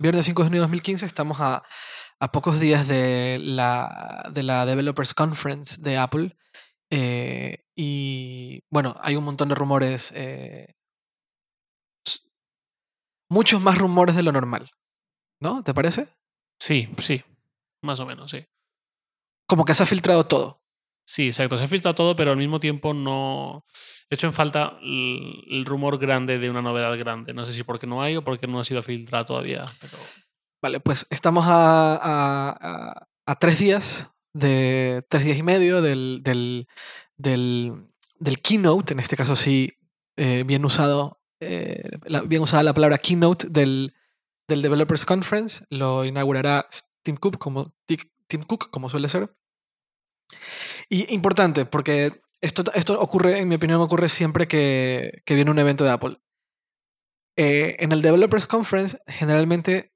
Viernes 5 de junio de 2015 estamos a, a pocos días de la, de la Developers Conference de Apple. eh, y bueno, hay un montón de rumores. eh, muchos más rumores de lo normal. ¿No? ¿Te parece? Sí, sí. Más o menos, sí. Como que se ha filtrado todo. Sí, exacto. Se ha filtrado todo, pero al mismo tiempo no. He hecho en falta el, rumor grande de una novedad grande. No sé si porque no hay o porque no ha sido filtrado todavía. Vale, pues estamos a, a- a- tres días, de tres días y medio del, del, del, keynote, en este caso sí, eh, bien usado, eh, bien usada la palabra keynote del, del Developers Conference, lo inaugurará Tim Cook como, Ti- Tim Cook, como suele ser. Y importante, porque esto, esto ocurre, en mi opinión, ocurre siempre que, viene un evento de Apple. Eh, en el Developers Conference, generalmente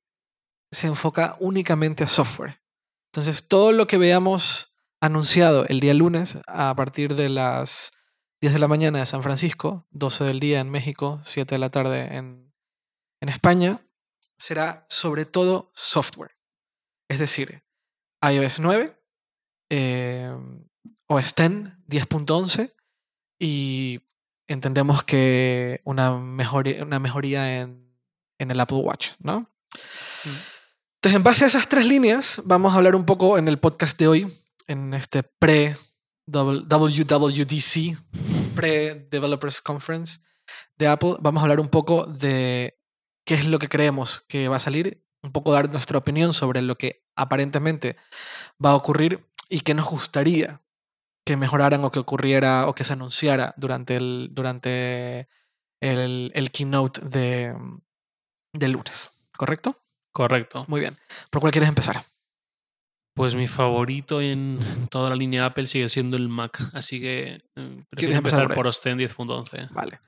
se enfoca únicamente a software. Entonces, todo lo que veamos anunciado el día lunes a partir de las 10 de la mañana de San Francisco, 12 del día en México, 7 de la tarde en, en España, será sobre todo software. Es decir, iOS 9, eh, OS X 10.11 y entendemos que una mejoría, una mejoría en, en el Apple Watch, ¿no? Entonces, en base a esas tres líneas, vamos a hablar un poco en el podcast de hoy, en este pre-WWDC, pre-Developers Conference de Apple. Vamos a hablar un poco de qué es lo que creemos que va a salir, un poco dar nuestra opinión sobre lo que aparentemente va a ocurrir y qué nos gustaría que mejoraran o que ocurriera o que se anunciara durante el, durante el, el keynote de, de lunes. ¿Correcto? correcto. Muy bien. ¿Por cuál quieres empezar? Pues mi favorito en toda la línea Apple sigue siendo el Mac. Así que eh, prefiero empezar empezar por por Osten 10.11. Vale.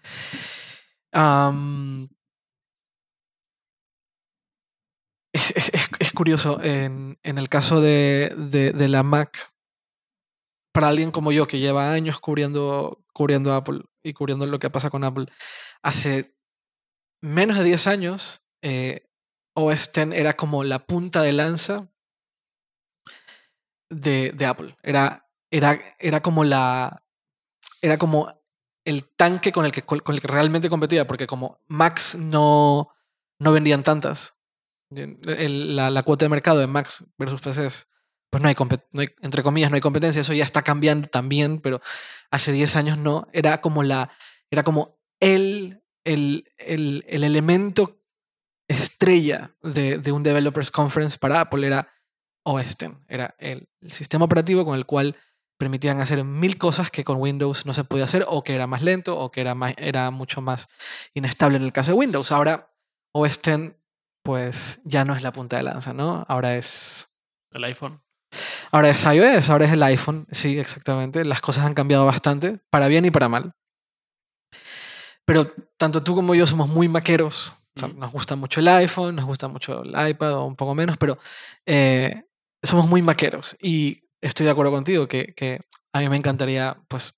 Es, es- es- es curioso, en, en el caso de, de- de la Mac, para alguien como yo que lleva años cubriendo, cubriendo Apple y cubriendo lo que pasa con Apple, hace menos de 10 años, eh, OS X era como la punta de lanza de, Apple. Era, era, era como la. Era como el tanque con el que, realmente competía, porque como Max no, no vendían tantas, el- la, la cuota de mercado de Max versus PCs, pues no hay, no entre comillas, no hay competencia, eso ya está cambiando también, pero hace 10 años no, era como la, era como el, el, el, el elemento estrella de, de un Developers Conference para Apple, era OS X, era el, el sistema operativo con el cual permitían hacer mil cosas que con Windows no se podía hacer o que era más lento o que era, más, era mucho más inestable en el caso de Windows. Ahora OS pues ya no es la punta de lanza, ¿no? Ahora es El iPhone. Ahora es iOS, ahora es el iPhone, sí, exactamente. Las cosas han cambiado bastante, para bien y para mal. Pero tanto tú como yo somos muy maqueros. o sea, nos gusta mucho el iPhone, nos gusta mucho el iPad o un poco menos, pero eh, somos muy maqueros. Y estoy de acuerdo contigo que, que a mí me encantaría, pues,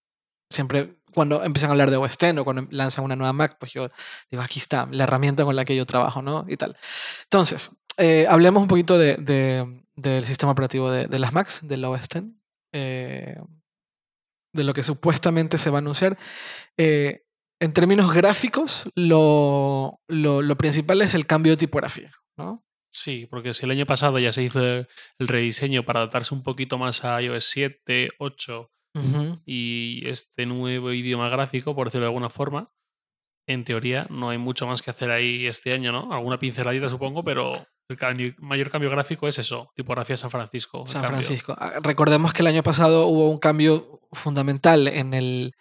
siempre cuando empiezan a hablar de OS X o cuando lanzan una nueva Mac, pues yo digo, aquí está la herramienta con la que yo trabajo, ¿no? Y tal. Entonces, eh, hablemos un poquito de, de- del sistema operativo de, de las Macs, del OS X, eh, de lo que supuestamente se va a anunciar. Eh, en términos gráficos, lo, lo- lo principal es el cambio de tipografía, ¿no? Sí, porque si el año pasado ya se hizo el rediseño para adaptarse un poquito más a iOS 7, 8 Ujú. y este nuevo idioma gráfico, por decirlo de alguna forma, en teoría no hay mucho más que hacer ahí este año, ¿no? Alguna pinceladita supongo, pero el cambio- mayor cambio gráfico es eso, tipografía San Francisco. San. Francisco. Ah, Recordemos que el año pasado hubo un cambio fundamental en, el,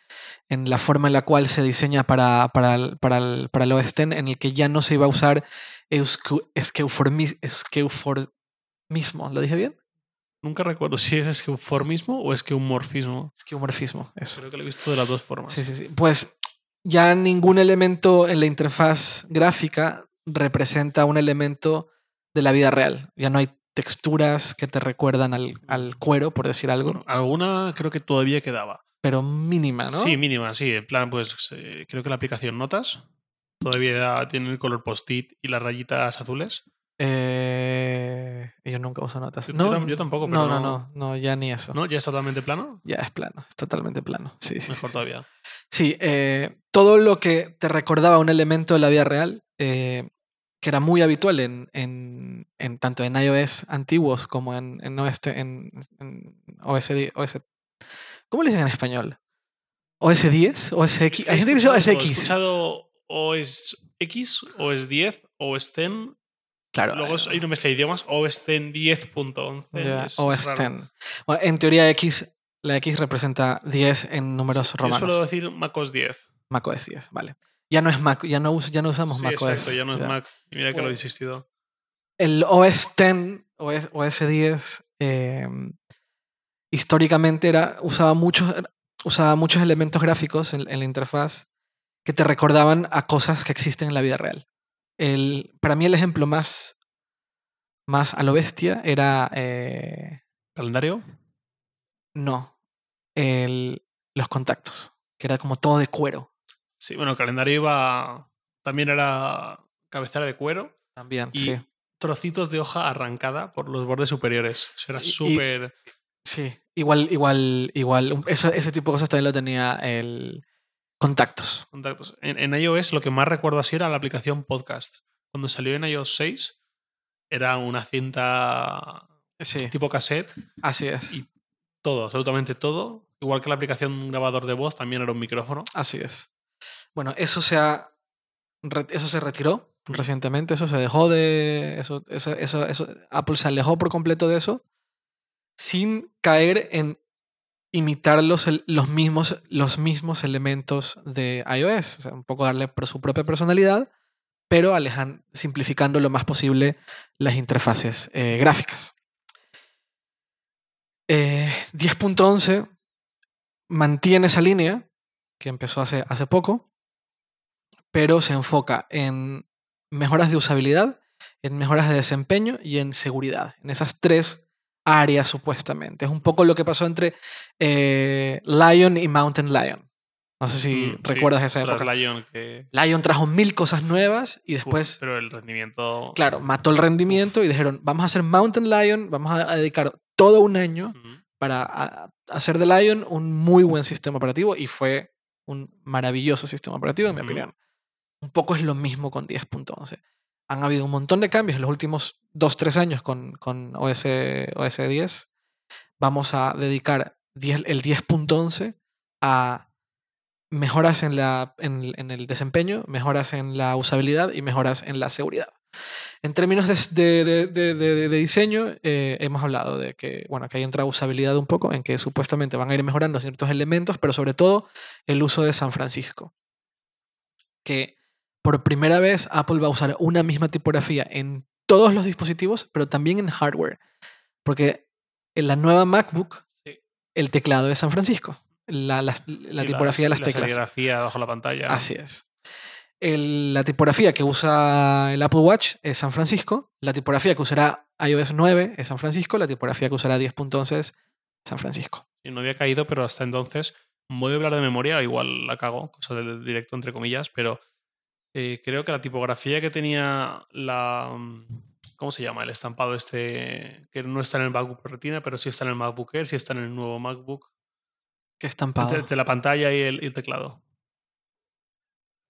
en la forma en la cual se diseña para, para, el, para, el, para el en el que ya no se iba a usar esqueuformismo. ¿Lo dije bien? Nunca recuerdo si es esqueuformismo o esqueumorfismo. Esqueumorfismo, eso. Creo que lo he visto de las dos formas. Sí, sí, sí. Pues ya ningún elemento en la interfaz gráfica representa un elemento de la vida real. Ya no hay texturas que te recuerdan al, al cuero, por decir algo, Bueno, alguna creo que todavía quedaba. pero mínima, ¿no? Sí, mínima, sí. En plan, pues eh, creo que la aplicación Notas todavía tiene el color post-it y las rayitas azules. Eh, yo nunca uso notas. Yo- No, yo tam- yo tampoco, No, pero no, no- no, no, ya ni eso. ¿No? ¿Ya es totalmente plano? Ya es plano, es totalmente plano. Sí, sí. Mejor sí, sí. todavía. Sí, eh, todo lo que te recordaba un elemento de la vida real, eh, que era muy habitual en, en- en tanto en iOS antiguos como en, en, OS, en, OS, OS ¿Cómo le dicen en español? ¿OS 10? ¿OS X? Hay gente que dice OS todo, He X. escuchado OS X, OS 10, OS 10. Claro. Luego hay una mezcla de idiomas, OS 10 10.11. ya, es- es OS raro. 10. Bueno, en teoría X, la X representa 10 en números Yo romanos. suelo decir macOS 10. Mac OS 10, vale. Ya no es Mac, ya no, us- ya no usamos Sí, Mac OS. exacto, ya no es ya. Mac. Mira que lo he insistido. el OS 10 OS, OS 10 eh, históricamente era, usaba, muchos, usaba muchos elementos gráficos en, en la interfaz que te recordaban a cosas que existen en la vida real. El, para mí el ejemplo más, más a lo bestia era... eh, ¿Calendario? no, el, los contactos, que era como todo de cuero Sí, bueno, el calendario iba. También era cabecera de cuero también. y sí, trocitos de hoja arrancada por los bordes superiores. Eso era súper. sí. Igual, igual, igual. Eso, ese tipo de cosas también lo tenía el contactos. contactos. En, en iOS lo que más recuerdo así era la aplicación Podcast. Cuando salió en iOS 6, era una cinta Sí, tipo cassette, así es. y- todo, absolutamente todo. Igual que la aplicación grabador de voz, también era un micrófono. Así es. Bueno, eso se ha. Eso se retiró recientemente, eso se dejó de. Eso, eso, Apple se alejó por completo de eso. Sin caer en imitar los, los, mismos, los mismos elementos de iOS. Un poco darle por su propia personalidad, pero simplificando lo más posible las interfaces eh, gráficas. Eh, 10.11 mantiene esa línea que empezó hace, hace poco, pero se enfoca en mejoras de usabilidad, en mejoras de desempeño y en seguridad. En esas tres áreas supuestamente. Es un poco lo que pasó entre eh, Lion y Mountain Lion. No sé si Mm, sí, recuerdas esa época. Lion que. Lion trajo mil cosas nuevas y Uf, después, pero el rendimiento. claro, mató el rendimiento y dijeron, vamos a hacer Mountain Lion, vamos a dedicar todo un año para hacer de Lion un muy buen sistema operativo y fue un maravilloso sistema operativo, en mi opinión. Un poco es lo mismo con 10.11. Han habido un montón de cambios en los últimos 2-3 años con, con OS, OS 10. Vamos a dedicar 10 el 10.11 a mejoras en, la, en, el desempeño, mejoras en la usabilidad y mejoras en la seguridad. En términos de- de- de diseño, eh, hemos hablado de que, bueno, que ahí entra usabilidad un poco, en que supuestamente van a ir mejorando ciertos elementos, pero sobre todo el uso de San Francisco. Que por primera vez Apple va a usar una misma tipografía en todos los dispositivos, pero también en hardware. Porque en la nueva MacBook, Sí. el teclado es San Francisco. La, la tipografía de las la teclas. serigrafía bajo la pantalla. Así es. El- la tipografía que usa el Apple Watch es San Francisco. La tipografía que usará iOS 9 es San Francisco. La tipografía que usará 10.11 es San Francisco. Y no había caído, pero hasta entonces voy a hablar de memoria, igual la cago, cosa del directo entre comillas, pero eh, creo que la tipografía que tenía la... mm, ¿Cómo se llama? El estampado este que no está en el MacBook Retina, pero sí está en el MacBook Air, sí está en el nuevo MacBook. Que estampado. Entre, entre la pantalla y el, y el teclado.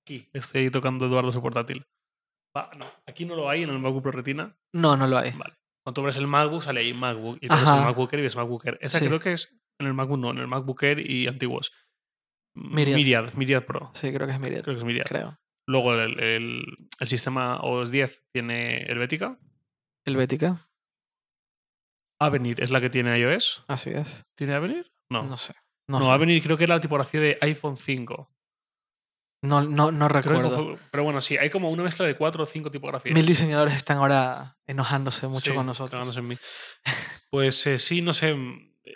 Aquí, estoy tocando Eduardo su portátil. Va, no, aquí no lo hay en el MacBook Pro Retina. No, no lo hay. Vale. Cuando abres el MacBook, sale ahí MacBook. Y ves el. MacBook Air y ves MacBook Air. Esa Sí. creo que es en el MacBook, no, en el MacBook Air y antiguos. Myriad. Myriad, Myriad Pro. Sí, creo que es Myriad. Creo que es Myriad. Creo. Luego el, el- el sistema OS 10 tiene Helvética. Helvética. Avenir es la que tiene iOS. Así es. ¿Tiene Avenir? No. No, sé. No, No, sé. Avenir creo que era la tipografía de iPhone 5. no, no, no que recuerdo. pero bueno, sí, hay como una mezcla de cuatro o cinco tipografías. Mil diseñadores están ahora enojándose mucho Sí, con nosotros. en mí. Pues eh, sí, no sé.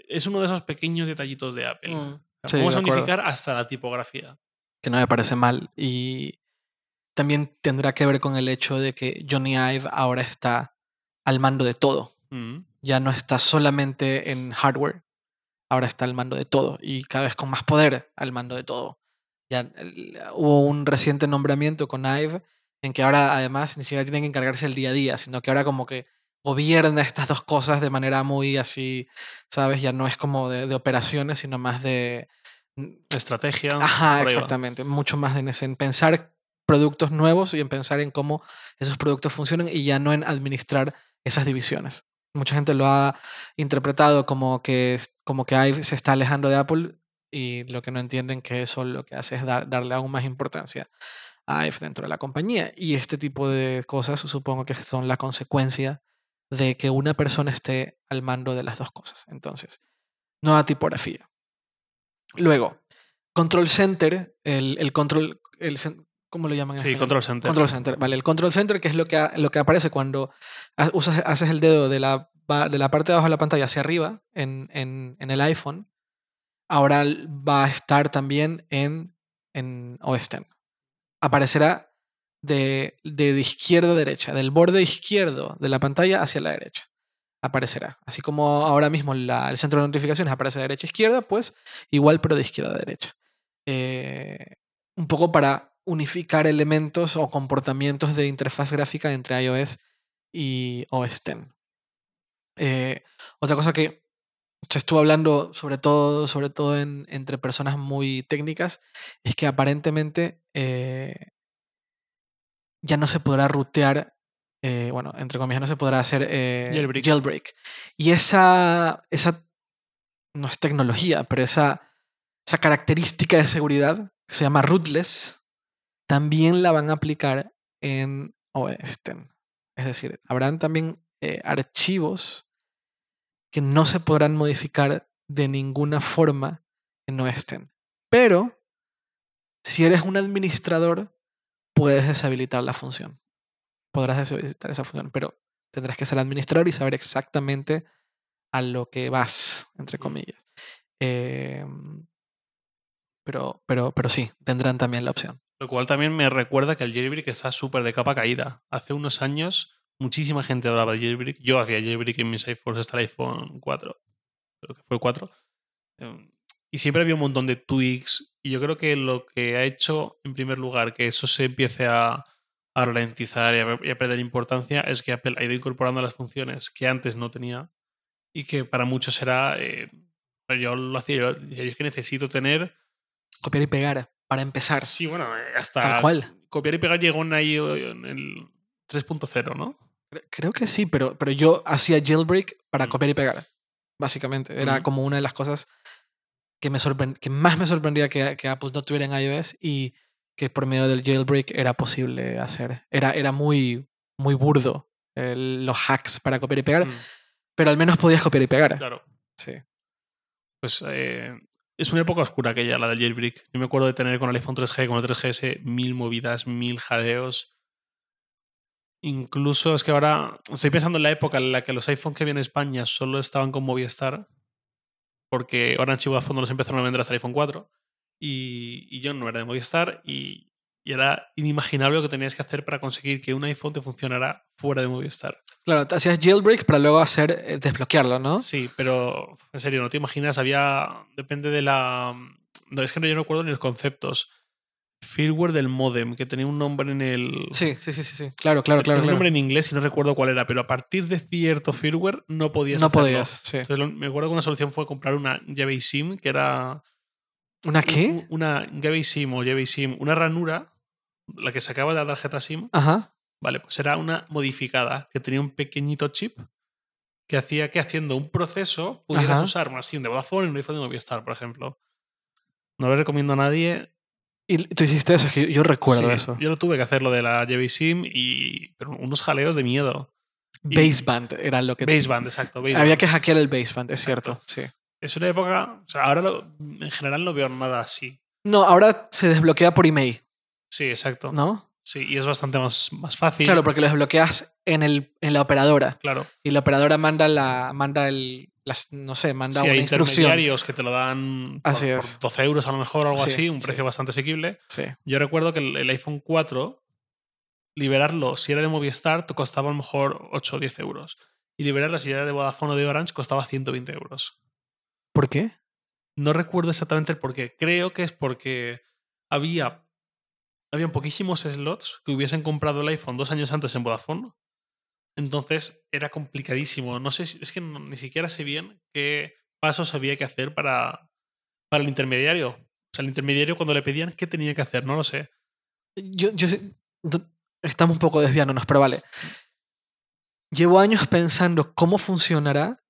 Es uno de esos pequeños detallitos de Apple. Mm, O sea, sí, Podemos de acuerdo. unificar hasta la tipografía. que no me parece mal. Y también tendrá que ver con el hecho de que Johnny Ive ahora está al mando de todo. Mm. Ya no está solamente en hardware, ahora está al mando de todo y cada vez con más poder al mando de todo. Ya el- hubo un reciente nombramiento con Ive en que ahora además ni siquiera tienen que encargarse el día a día, sino que ahora como que gobierna estas dos cosas de manera muy así, ¿sabes? Ya no es como de, de operaciones, sino más de... Estrategia. Ajá, exactamente. Mucho más en, ese, en pensar productos nuevos y en pensar en cómo esos productos funcionan y ya no en administrar esas divisiones. Mucha gente lo ha interpretado como que, como que IVE se está alejando de Apple y lo que no entienden que eso lo que hace es dar- darle aún más importancia a IVE dentro de la compañía. Y este tipo de cosas supongo que son la consecuencia de que una persona esté al mando de las dos cosas. Entonces, nueva tipografía. Luego, Control Center, el, el control, el, ¿cómo lo llaman? en Sí, español? Control Center. Control Center, vale. El Control Center, que es lo que, ha- lo que aparece cuando ha- usas, haces el dedo de la, de la parte de abajo de la pantalla hacia arriba en, en- en el iPhone, ahora va a estar también en, en OS X. Aparecerá de, de izquierda a derecha, del borde izquierdo de la pantalla hacia la derecha. Aparecerá. Así como ahora mismo la- el centro de notificaciones aparece de derecha a izquierda, pues igual pero de izquierda a derecha. Eh, un poco para unificar elementos o comportamientos de interfaz gráfica entre iOS y OS X. Eh, otra cosa que se estuvo hablando sobre todo, sobre todo en- entre personas muy técnicas es que aparentemente eh, ya no se podrá rutear, eh, bueno, entre comillas, no se podrá hacer Jailbreak. Y esa, esa, no es tecnología, pero esa, esa característica de seguridad que se llama rootless, también la van a aplicar en OS X. Es decir, habrán también eh, archivos que no se podrán modificar de ninguna forma en OS X. Pero, si eres un administrador, puedes deshabilitar la función. Podrás deshabilitar esa función, pero tendrás que ser administrador y saber exactamente a lo que vas, entre comillas. Eh, pero, pero, pero sí, tendrán también la opción. Lo cual también me recuerda que el jailbreak está súper de capa caída. Hace unos años muchísima gente hablaba de jailbreak. Yo hacía jailbreak en mis iPhones hasta el iPhone 4. Creo que fue el 4. Em, Y siempre había un montón de tweaks. Y yo creo que lo que ha hecho, en primer lugar, que eso se empiece a, a ralentizar y a, perder importancia es que Apple ha ido incorporando las funciones que antes no tenía y que para muchos era... eh, yo lo hacía, yo yo es que necesito tener Copiar y pegar, para empezar. Sí, bueno, eh, hasta. Tal cual. Copiar y pegar llegó en ahí en el 3.0, ¿no? Cre- Creo que sí, pero, pero yo hacía jailbreak para Mm. copiar y pegar. Básicamente. Era Mm. como una de las cosas que, me que más me sorprendía que, que Apple no tuviera en iOS y que por medio del jailbreak era posible hacer. Era, era muy, muy burdo el- los hacks para copiar y pegar, Mm, pero al menos podías copiar y pegar. claro. Sí. Pues eh, es una época oscura aquella, la del jailbreak. Yo me acuerdo de tener con el iPhone 3G, con el 3GS, mil movidas, mil jadeos. Incluso es que ahora estoy pensando en la época en la que los iPhones que había en España solo estaban con Movistar, porque Orange y Vodafone los empezaron a vender hasta el iPhone 4, y, y yo no era de Movistar, y, y era inimaginable lo que tenías que hacer para conseguir que un iPhone te funcionara fuera de Movistar. Claro, te hacías jailbreak para luego hacer eh, desbloquearlo, ¿no? Sí, pero en serio, no te imaginas, había. Depende de la. No, es que no, yo no recuerdo ni los conceptos. Firmware del modem, que tenía un nombre en el. Sí, sí, sí, sí, sí. Claro, claro, tenía claro. un claro. nombre en inglés y no recuerdo cuál era, pero a partir de cierto firmware no podías No hacerlo. podías, sí. Entonces, me acuerdo que una solución fue comprar una llave SIM, que era. ¿Una un- qué? Una llave SIM o SIM, una ranura, la que sacaba de la tarjeta SIM, Ajá. Vale, pues era una modificada que tenía un pequeñito chip que hacía que haciendo un proceso pudieras Ajá. usar una SIM de Vodafone y un iPhone de Movistar, por ejemplo. No lo recomiendo a nadie. Y tú hiciste eso, que yo, yo recuerdo Sí, eso. Yo lo tuve que hacer lo de la JVSIM y pero unos jaleos de miedo. Baseband era lo que... Baseband, exacto. baseband. Había que hackear el baseband, es Exacto. cierto, sí. Es una época. O sea, ahora lo- en general no veo nada así. No, ahora se desbloquea por email, Sí, exacto. ¿no? Sí, y es bastante más, más fácil. Claro, porque lo desbloqueas en, el, en la operadora. Claro. Y la operadora manda la. manda el. Las, no sé, manda Sí, una hay instrucción. intermediarios que te lo dan por, Así por es. 12 euros a lo mejor o algo Sí, así, un sí. precio bastante asequible. Sí. Yo recuerdo que el, el iPhone 4, liberarlo si era de Movistar, te costaba a lo mejor 8 o 10 euros. Y liberarlo si era de Vodafone o de Orange costaba 120 euros. ¿Por qué? No recuerdo exactamente el porqué. Creo que es porque había habían poquísimos slots que hubiesen comprado el iPhone dos años antes en Vodafone. Entonces era complicadísimo. No sé, si- es que no- ni siquiera sé bien qué pasos había que hacer para, para el intermediario. O sea, el intermediario cuando le pedían qué tenía que hacer, no lo sé. Yo, yo sé- estamos un poco desviándonos, pero vale. Llevo años pensando cómo funcionará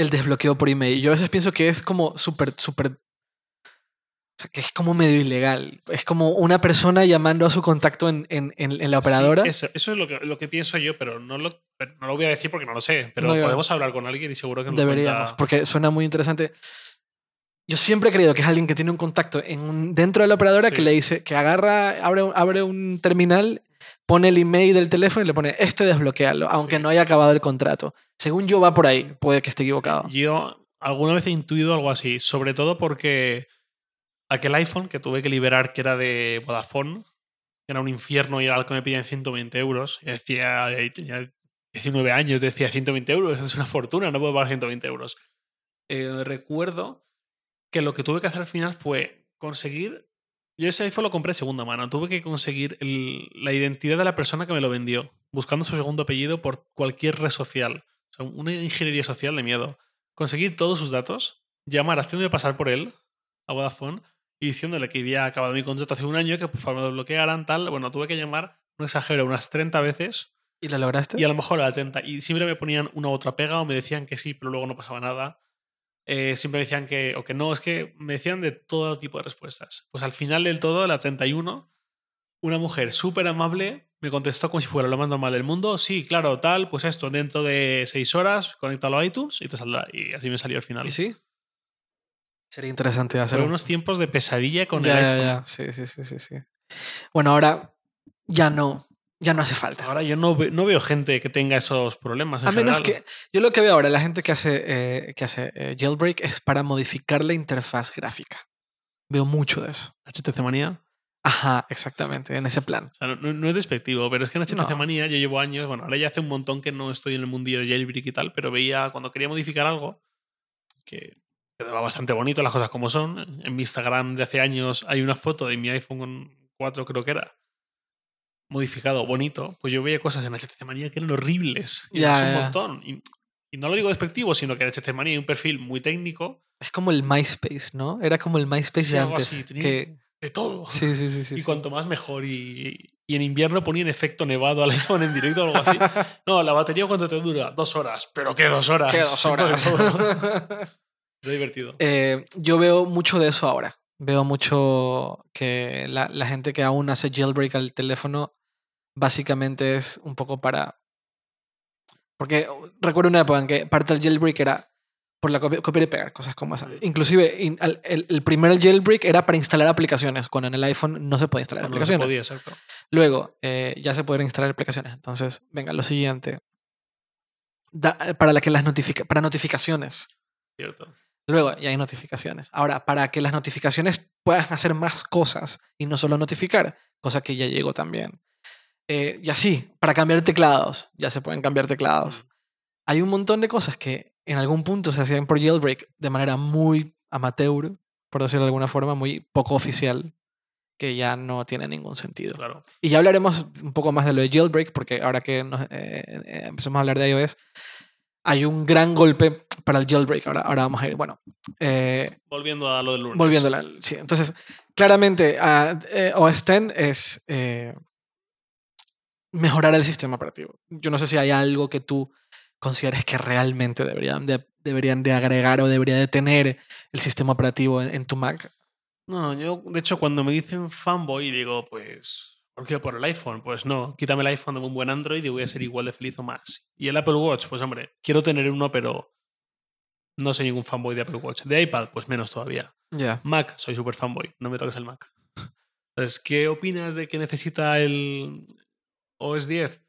el desbloqueo por email. Yo a veces pienso que es como súper, súper... O sea, que es como medio ilegal. Es como una persona llamando a su contacto en, en- en- en la Sí, operadora. eso, eso es lo que, lo que pienso yo, pero no lo, pero no lo voy a decir porque no lo sé. Pero No, podemos hablar con alguien y seguro que nos Deberíamos, cuenta- porque suena muy interesante. Yo siempre he creído que es alguien que tiene un contacto en un- dentro de la operadora que le dice, que agarra, abre, abre un terminal, pone el email del teléfono y le pone, este desbloquealo, aunque Sí. no haya acabado el contrato. Según yo va por ahí, puede que esté equivocado. Yo alguna vez he intuido algo así, sobre todo porque aquel iPhone que tuve que liberar, que era de Vodafone, que era un infierno y era algo que me pedían 120 euros. Y decía, tenía 19 años, decía 120 euros, es una fortuna, no puedo pagar 120 euros. Eh, recuerdo que lo que tuve que hacer al final fue conseguir. Yo ese iPhone lo compré de segunda mano. Tuve que conseguir el- la identidad de la persona que me lo vendió, buscando su segundo apellido por cualquier red social. O sea, una ingeniería social de miedo. Conseguir todos sus datos, llamar haciéndome pasar por él a Vodafone y diciéndole que había acabado mi contrato hace un año, que por favor me lo bloquearan, tal. Bueno, tuve que llamar, no exagero, unas 30 veces ¿Y lo lograste? y a lo mejor a las 30. Y siempre me ponían una u otra pega o me decían que sí, pero luego no pasaba nada. Eh, siempre me decían que, o que no, es que me decían de todo tipo de respuestas. Pues al final del todo, la 31, una mujer súper amable me contestó como si fuera lo más normal del mundo. Sí, claro, tal, pues esto, dentro de seis horas, conéctalo a iTunes y te saldrá. Y así me salió al final. ¿Y sí? Sería interesante hacer unos tiempos de pesadilla con ya, el ya, iPhone. ya. Sí, sí, sí, sí, sí. Bueno, ahora ya no, ya no hace falta. Ahora yo no, ve- no veo gente que tenga esos problemas. en A menos general. que. Yo lo que veo ahora, la gente que hace, eh, que hace eh, jailbreak es para modificar la interfaz gráfica. Veo mucho de eso. HTC Manía. Ajá, exactamente, en ese plan. O sea, no, no es despectivo, pero es que en HTC No. Manía yo llevo años, bueno, ahora ya hace un montón que no estoy en el mundillo de jailbreak y tal, pero veía cuando quería modificar algo que quedaba bastante bonito, las cosas como son. En mi Instagram de hace años hay una foto de mi iPhone 4, creo que era, modificado, bonito. Pues yo veía cosas en HTC Manía que eran horribles. Y es un montón. Y, y no lo digo despectivo, sino que en HTC Manía hay un perfil muy técnico Es como el MySpace, ¿no? Era como el MySpace Sí, de algo antes. así, tenía- que... de todo. Sí, sí, sí. sí, y sí. cuanto más mejor. Y, y en invierno ponían efecto nevado al iPhone en directo o algo así. No, la batería cuánto te dura? Dos horas. ¿Pero qué dos horas? ¿Qué dos horas? Era divertido. Eh, yo veo mucho de eso ahora. Veo mucho que la, la gente que aún hace jailbreak al teléfono básicamente es un poco para... Porque recuerdo una época en que parte del jailbreak era por la copia, copiar y pegar, cosas como esas. Inclusive in- al- el, el primer jailbreak era para instalar aplicaciones, cuando en el iPhone no se puede instalar Cuando no se aplicaciones. podía, exacto. Luego, eh, ya se pueden instalar aplicaciones. Entonces, venga, lo siguiente. Da- para, la que las notifica para notificaciones. Cierto. Luego, ya hay notificaciones. Ahora, para que las notificaciones puedan hacer más cosas y no solo notificar, cosa que ya llegó también. Eh, y así, para cambiar teclados, ya se pueden cambiar teclados. Hay un montón de cosas que en algún punto se hacían por jailbreak de manera muy amateur, por decirlo de alguna forma, muy poco oficial, que ya no tiene ningún sentido. Claro. Y ya hablaremos un poco más de lo de jailbreak, porque ahora que nos, eh, eh, empezamos a hablar de iOS, hay un gran golpe para el jailbreak. Ahora, ahora vamos a ir, bueno, eh, Volviendo a lo del lunes. volviendo a la- Sí, entonces, claramente, ah, eh, OS X es eh, mejorar el sistema operativo. Yo no sé si hay algo que tú consideres que realmente deberían de, deberían de agregar o debería de tener el sistema operativo en, en tu Mac. No, yo, de hecho, cuando me dicen fanboy, digo, pues, ¿por qué por el iPhone? Pues no, quítame el iPhone de un buen Android y voy a ser igual de feliz o más. Y el Apple Watch, pues hombre, quiero tener uno, pero no soy ningún fanboy de Apple Watch. De iPad, pues menos todavía. Ya. Mac, soy súper fanboy, no me toques el Mac. Entonces, ¿qué opinas de que necesita el OS 10?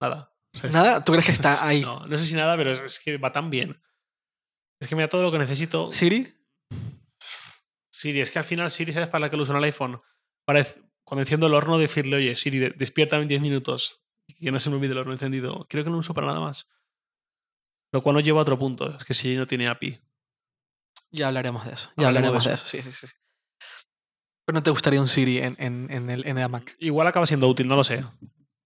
Nada. O sea, es- Nada, ¿tú crees que está ahí? No, no sé si nada, pero es, es que va tan bien. Es que mira todo lo que necesito. ¿Siri? Siri, es que al final Siri sabes para la que lo uso en el iPhone. Para cuando enciendo el horno, decirle, oye, Siri, de- despiértame en 10 minutos. Y que no se me olvide el horno encendido. Creo que no lo uso para nada más. Lo cual nos lleva a otro punto. Es que Siri no tiene API. Ya hablaremos de eso. Ya Hablaremos hablaremos de de eso. Sí, sí, sí. Pero no te gustaría un Siri en, en, en el, en la Mac. Igual acaba siendo útil, no lo sé.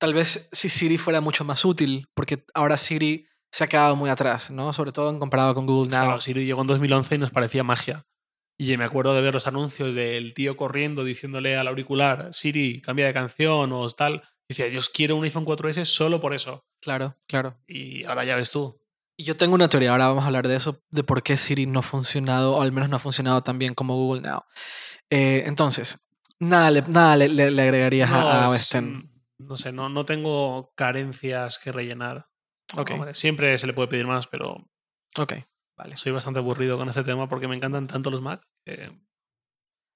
Tal vez si Siri fuera mucho más útil, porque ahora Siri se ha quedado muy atrás, ¿no? Sobre todo en comparado con Google Now. Claro, Siri llegó en 2011 y nos parecía magia. Y me acuerdo de ver los anuncios del tío corriendo diciéndole al auricular, Siri, cambia de canción o tal. Y decía, Dios, quiero un iPhone 4S solo por eso. Claro, claro. Y ahora ya ves tú. Y yo tengo una teoría, ahora vamos a hablar de eso, de por qué Siri no ha funcionado, o al menos no ha funcionado tan bien como Google Now. Eh, entonces, nada, le, nada le, le- le agregarías a, a X. no sé, no, no tengo carencias que rellenar. Siempre se le puede pedir más, pero Ok, vale. soy bastante aburrido con este tema porque me encantan tanto los Mac.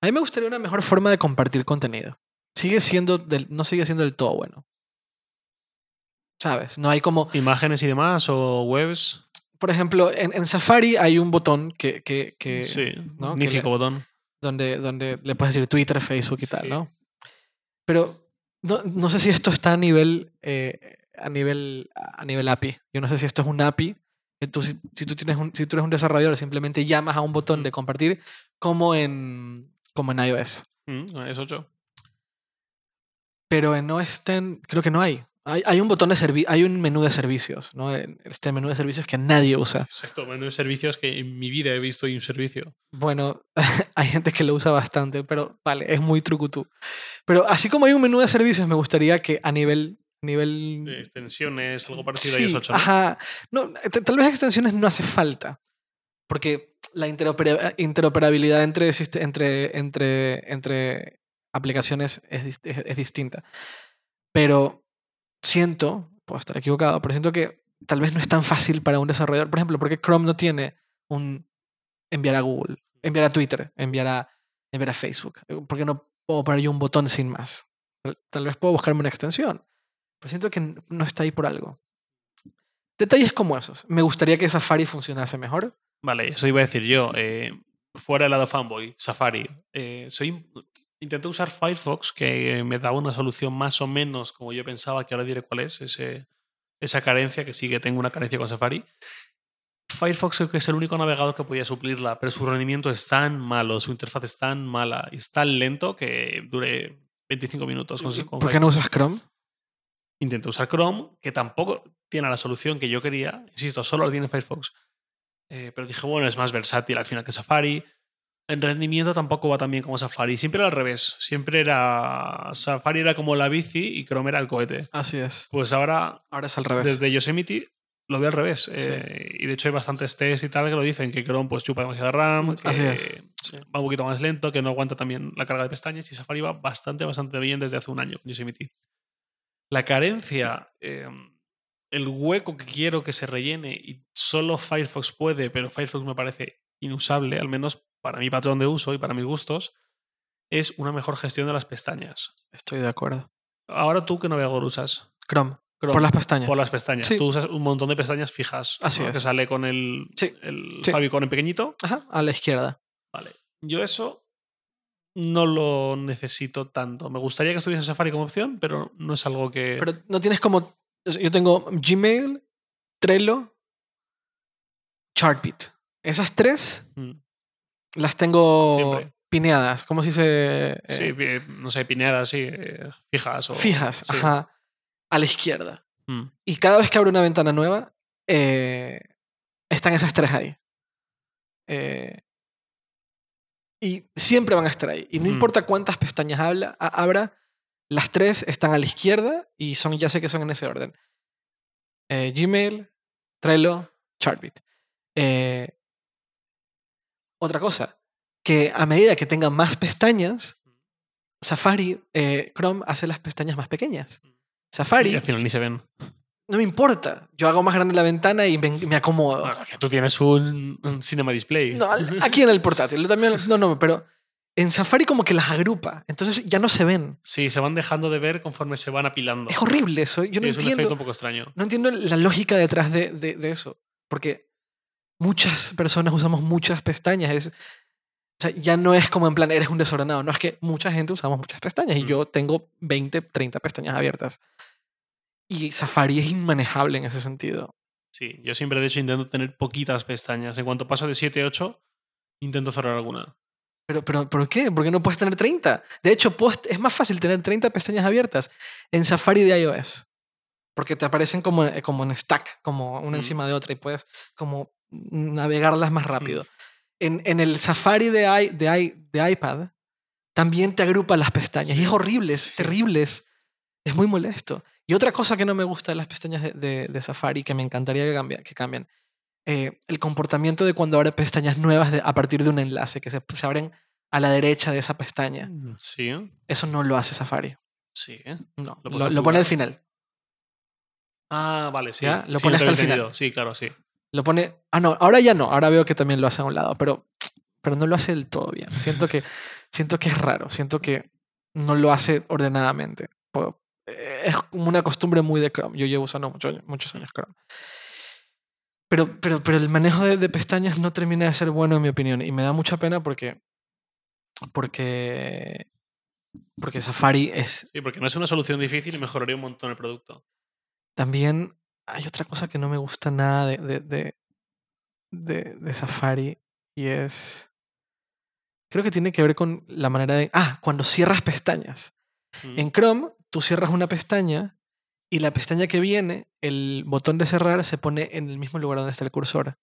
A mí me gustaría una mejor forma de compartir contenido. Sigue siendo del, no sigue siendo del todo bueno. ¿Sabes? No hay como, Imágenes y demás o webs. por ejemplo, en, en Safari hay un botón que, que, que- sí, ¿no? que magnífico le- botón. donde, donde le puedes decir Twitter, Facebook y tal. ¿no? Pero no, no sé si esto está a nivel, eh, a nivel, a nivel API. Yo no sé si esto es un API. que tú, si, si tú tienes un, si tú eres un desarrollador, simplemente llamas a un botón de compartir como en, como en iOS. Mm, es 8. Pero en OS creo que no hay. Hay, hay un botón de servicio, hay un menú de servicios, ¿no? Este menú de servicios que nadie usa. Exacto, menú de servicios que en mi vida he visto y un servicio. Bueno, hay gente que lo usa bastante, pero vale, es muy trucutú. Pero así como hay un menú de servicios, me gustaría que a nivel... nivel Extensiones, algo parecido a sí, iOS 8. ¿no? ajá. No, tal vez extensiones no hace falta. Porque la interopera- interoperabilidad entre, entre, entre, entre aplicaciones es, es- es distinta. Pero siento, puedo estar equivocado, pero siento que tal vez no es tan fácil para un desarrollador. Por ejemplo, porque Chrome no tiene un enviar a Google, enviar a Twitter, enviar a, enviar a Facebook. Porque no puedo poner yo un botón sin más. Tal, vez puedo buscarme una extensión. Pero siento que no está ahí por algo. Detalles como esos. Me gustaría que Safari funcionase mejor. Vale, eso iba a decir yo. eh, fuera del lado fanboy, Safari. eh, soy, intenté usar Firefox, que me daba una solución más o menos como yo pensaba, que ahora diré cuál es, ese, esa carencia, que sí que tengo una carencia con Safari. Firefox creo que es el único navegador que podía suplirla, pero su rendimiento es tan malo, su interfaz es tan mala y es tan lento que duré 25 minutos con, con ¿Por qué no usas Chrome? intenté usar Chrome, que tampoco tiene la solución que yo quería. Insisto, solo lo tiene Firefox. Eh, pero dije, bueno, es más versátil al final que Safari. En rendimiento tampoco va tan bien como Safari. Siempre era al revés. Siempre era. Safari era como la bici y Chrome era el cohete. Así es. Pues ahora, Ahora es al revés. desde Yosemite, lo veo al revés. Sí. Eh, y de hecho, hay bastantes tests y tal que lo dicen: que Chrome pues chupa demasiada RAM, que así es. va un poquito más lento, que no aguanta también la carga de pestañas. Y Safari va bastante, bastante bien desde hace un año con Yosemite. La carencia, eh, el hueco que quiero que se rellene y solo Firefox puede, pero Firefox me parece inusable, al menos para mi patrón de uso y para mis gustos, es una mejor gestión de las pestañas. Estoy de acuerdo. Ahora tú, ¿qué navegador usas? Chrome. Chrome. Por las pestañas. Por las pestañas. Sí. Tú usas un montón de pestañas fijas. Así ¿no? es. Que sale con el, Sí, el sí. en pequeñito. Ajá, a la izquierda. Vale. Yo eso no lo necesito tanto. Me gustaría que estuviese en Safari como opción, pero no es algo que. Pero no tienes como. Yo tengo Gmail, Trello, Chartbeat. Esas tres Mm. Las tengo Siempre. pineadas. ¿Cómo se dice? Eh, Sí, eh, no sé, pineadas, sí, eh, fijas. O, fijas, sí. ajá. A la izquierda. Mm. Y cada vez que abro una ventana nueva, eh, están esas tres ahí. Y siempre van a estar ahí. Y no Mm. importa cuántas pestañas habla, abra, las tres están a la izquierda y son, ya sé que son en ese orden. Gmail, Trello, Chartbeat. Eh, otra cosa, que a medida que tenga más pestañas, Safari, eh, Chrome hace las pestañas más pequeñas. Safari, Y al final ni se ven. no me importa. Yo hago más grande la ventana y me, me acomodo. Bueno, que tú tienes un, un Cinema Display. No, aquí en el portátil. También, no, no, pero en Safari como que las agrupa. Entonces ya no se ven. Sí, se van dejando de ver conforme se van apilando. Es horrible eso. Yo no Sí, es un efecto entiendo, un poco extraño. no entiendo la lógica detrás de, de- de eso. Porque muchas personas usamos muchas pestañas. Es, o sea, ya no es como en plan, eres un desordenado. No es que mucha gente usamos muchas pestañas y Mm. yo tengo 20, 30 pestañas abiertas. Y Safari es inmanejable en ese sentido. Sí, yo siempre de hecho intento tener poquitas pestañas. En cuanto paso de 7 a 8, intento cerrar alguna. ¿Pero, pero, ¿Por qué? ¿Por qué no puedes tener 30? De hecho, puedes- es más fácil tener 30 pestañas abiertas en Safari de iOS. Porque te aparecen como, como en stack, como una Mm. encima de otra y puedes como navegarlas más rápido. En, en el Safari de, i- de, i- de iPad también te agrupa las pestañas. Y es horrible, es terrible, es, es muy molesto. Y otra cosa que no me gusta de las pestañas de, de- de Safari, que me encantaría que, cambia- que cambien, eh, el comportamiento de cuando abre pestañas nuevas a partir de un enlace, que se, se abren a la derecha de esa pestaña. Mm, Sí, Eso no lo hace Safari. sí. ¿eh? No, Lo lo, puedes lo pone al final. Ah, vale, sí. Ya, lo Sí, pone hasta el final. Sí, claro, sí. Lo pone. Ah, no, ahora ya no. Ahora veo que también lo hace a un lado, pero, pero no lo hace del todo bien. Siento que, siento que es raro. Siento que no lo hace ordenadamente. Eh, Es como una costumbre muy de Chrome. Yo llevo usando mucho- muchos años Chrome. Pero, pero, pero el manejo de, de pestañas no termina de ser bueno, en mi opinión. Y me da mucha pena porque. Porque. Porque Safari es. Sí, porque no es una solución difícil y mejoraría un montón el producto. También hay otra cosa que no me gusta nada de, de, de, de- de Safari y es... Creo que tiene que ver con la manera de... Ah, cuando cierras pestañas. Mm. En Chrome, tú cierras una pestaña y la pestaña que viene, el botón de cerrar se pone en el mismo lugar donde está el cursor.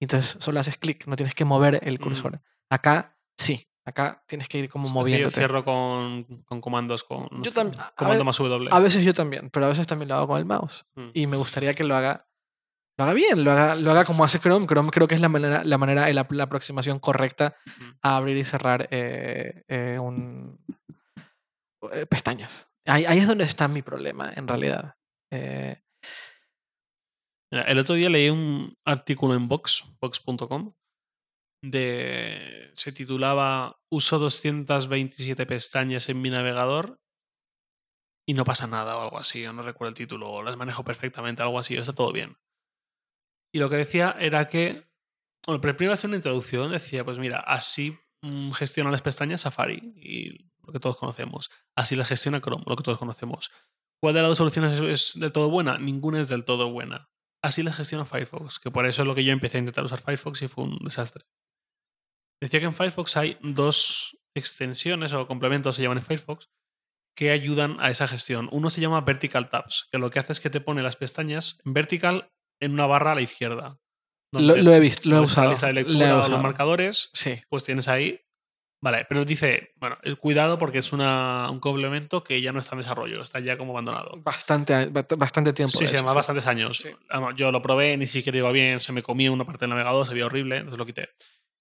Entonces solo haces clic, no tienes que mover el Mm. cursor. Acá sí, acá tienes que ir como que Yo cierro con, con comandos, con Yo comando más W. A veces yo también, pero a veces también lo hago con el mouse. Mm. y me gustaría que lo haga lo haga bien, lo haga, lo haga como hace Chrome. Chrome creo que es la manera, la manera, la, la aproximación correcta a abrir y cerrar eh, eh, un, eh, pestañas. Ahí, ahí es donde está mi problema, en realidad. Mira, el otro día leí un artículo en Vox, vox.com, de. se titulaba Uso 227 pestañas en mi navegador y no pasa nada o algo así. Yo no recuerdo el título, o las manejo perfectamente, algo así, está todo bien. Y lo que decía era que. Bueno, primero hacía una introducción, decía, pues mira, así mm, gestiona las pestañas Safari y lo que todos conocemos. Así las gestiona Chrome, lo que todos conocemos. ¿Cuál de las dos soluciones es, es del todo buena? Ninguna es del todo buena. Así las gestiona Firefox, que por eso es lo que yo empecé a intentar usar Firefox y fue un desastre. Decía que en Firefox hay dos extensiones o complementos, se llaman en Firefox, que ayudan a esa gestión. Uno se llama Vertical Tabs, que lo que hace es que te pone las pestañas en vertical en una barra a la izquierda. lo, lo he visto, lo he la usado. lista de lo he lectura o los usado. marcadores, Sí, pues tienes ahí. Vale, pero dice, bueno, eh, cuidado porque es una, un complemento que ya no está en desarrollo, está ya como abandonado. bastante, bast- bastante tiempo. Sí, se llama sí. bastantes años. Sí. Además, Yo lo probé, ni siquiera iba bien, se me comía una parte del navegador, se veía horrible, entonces lo quité.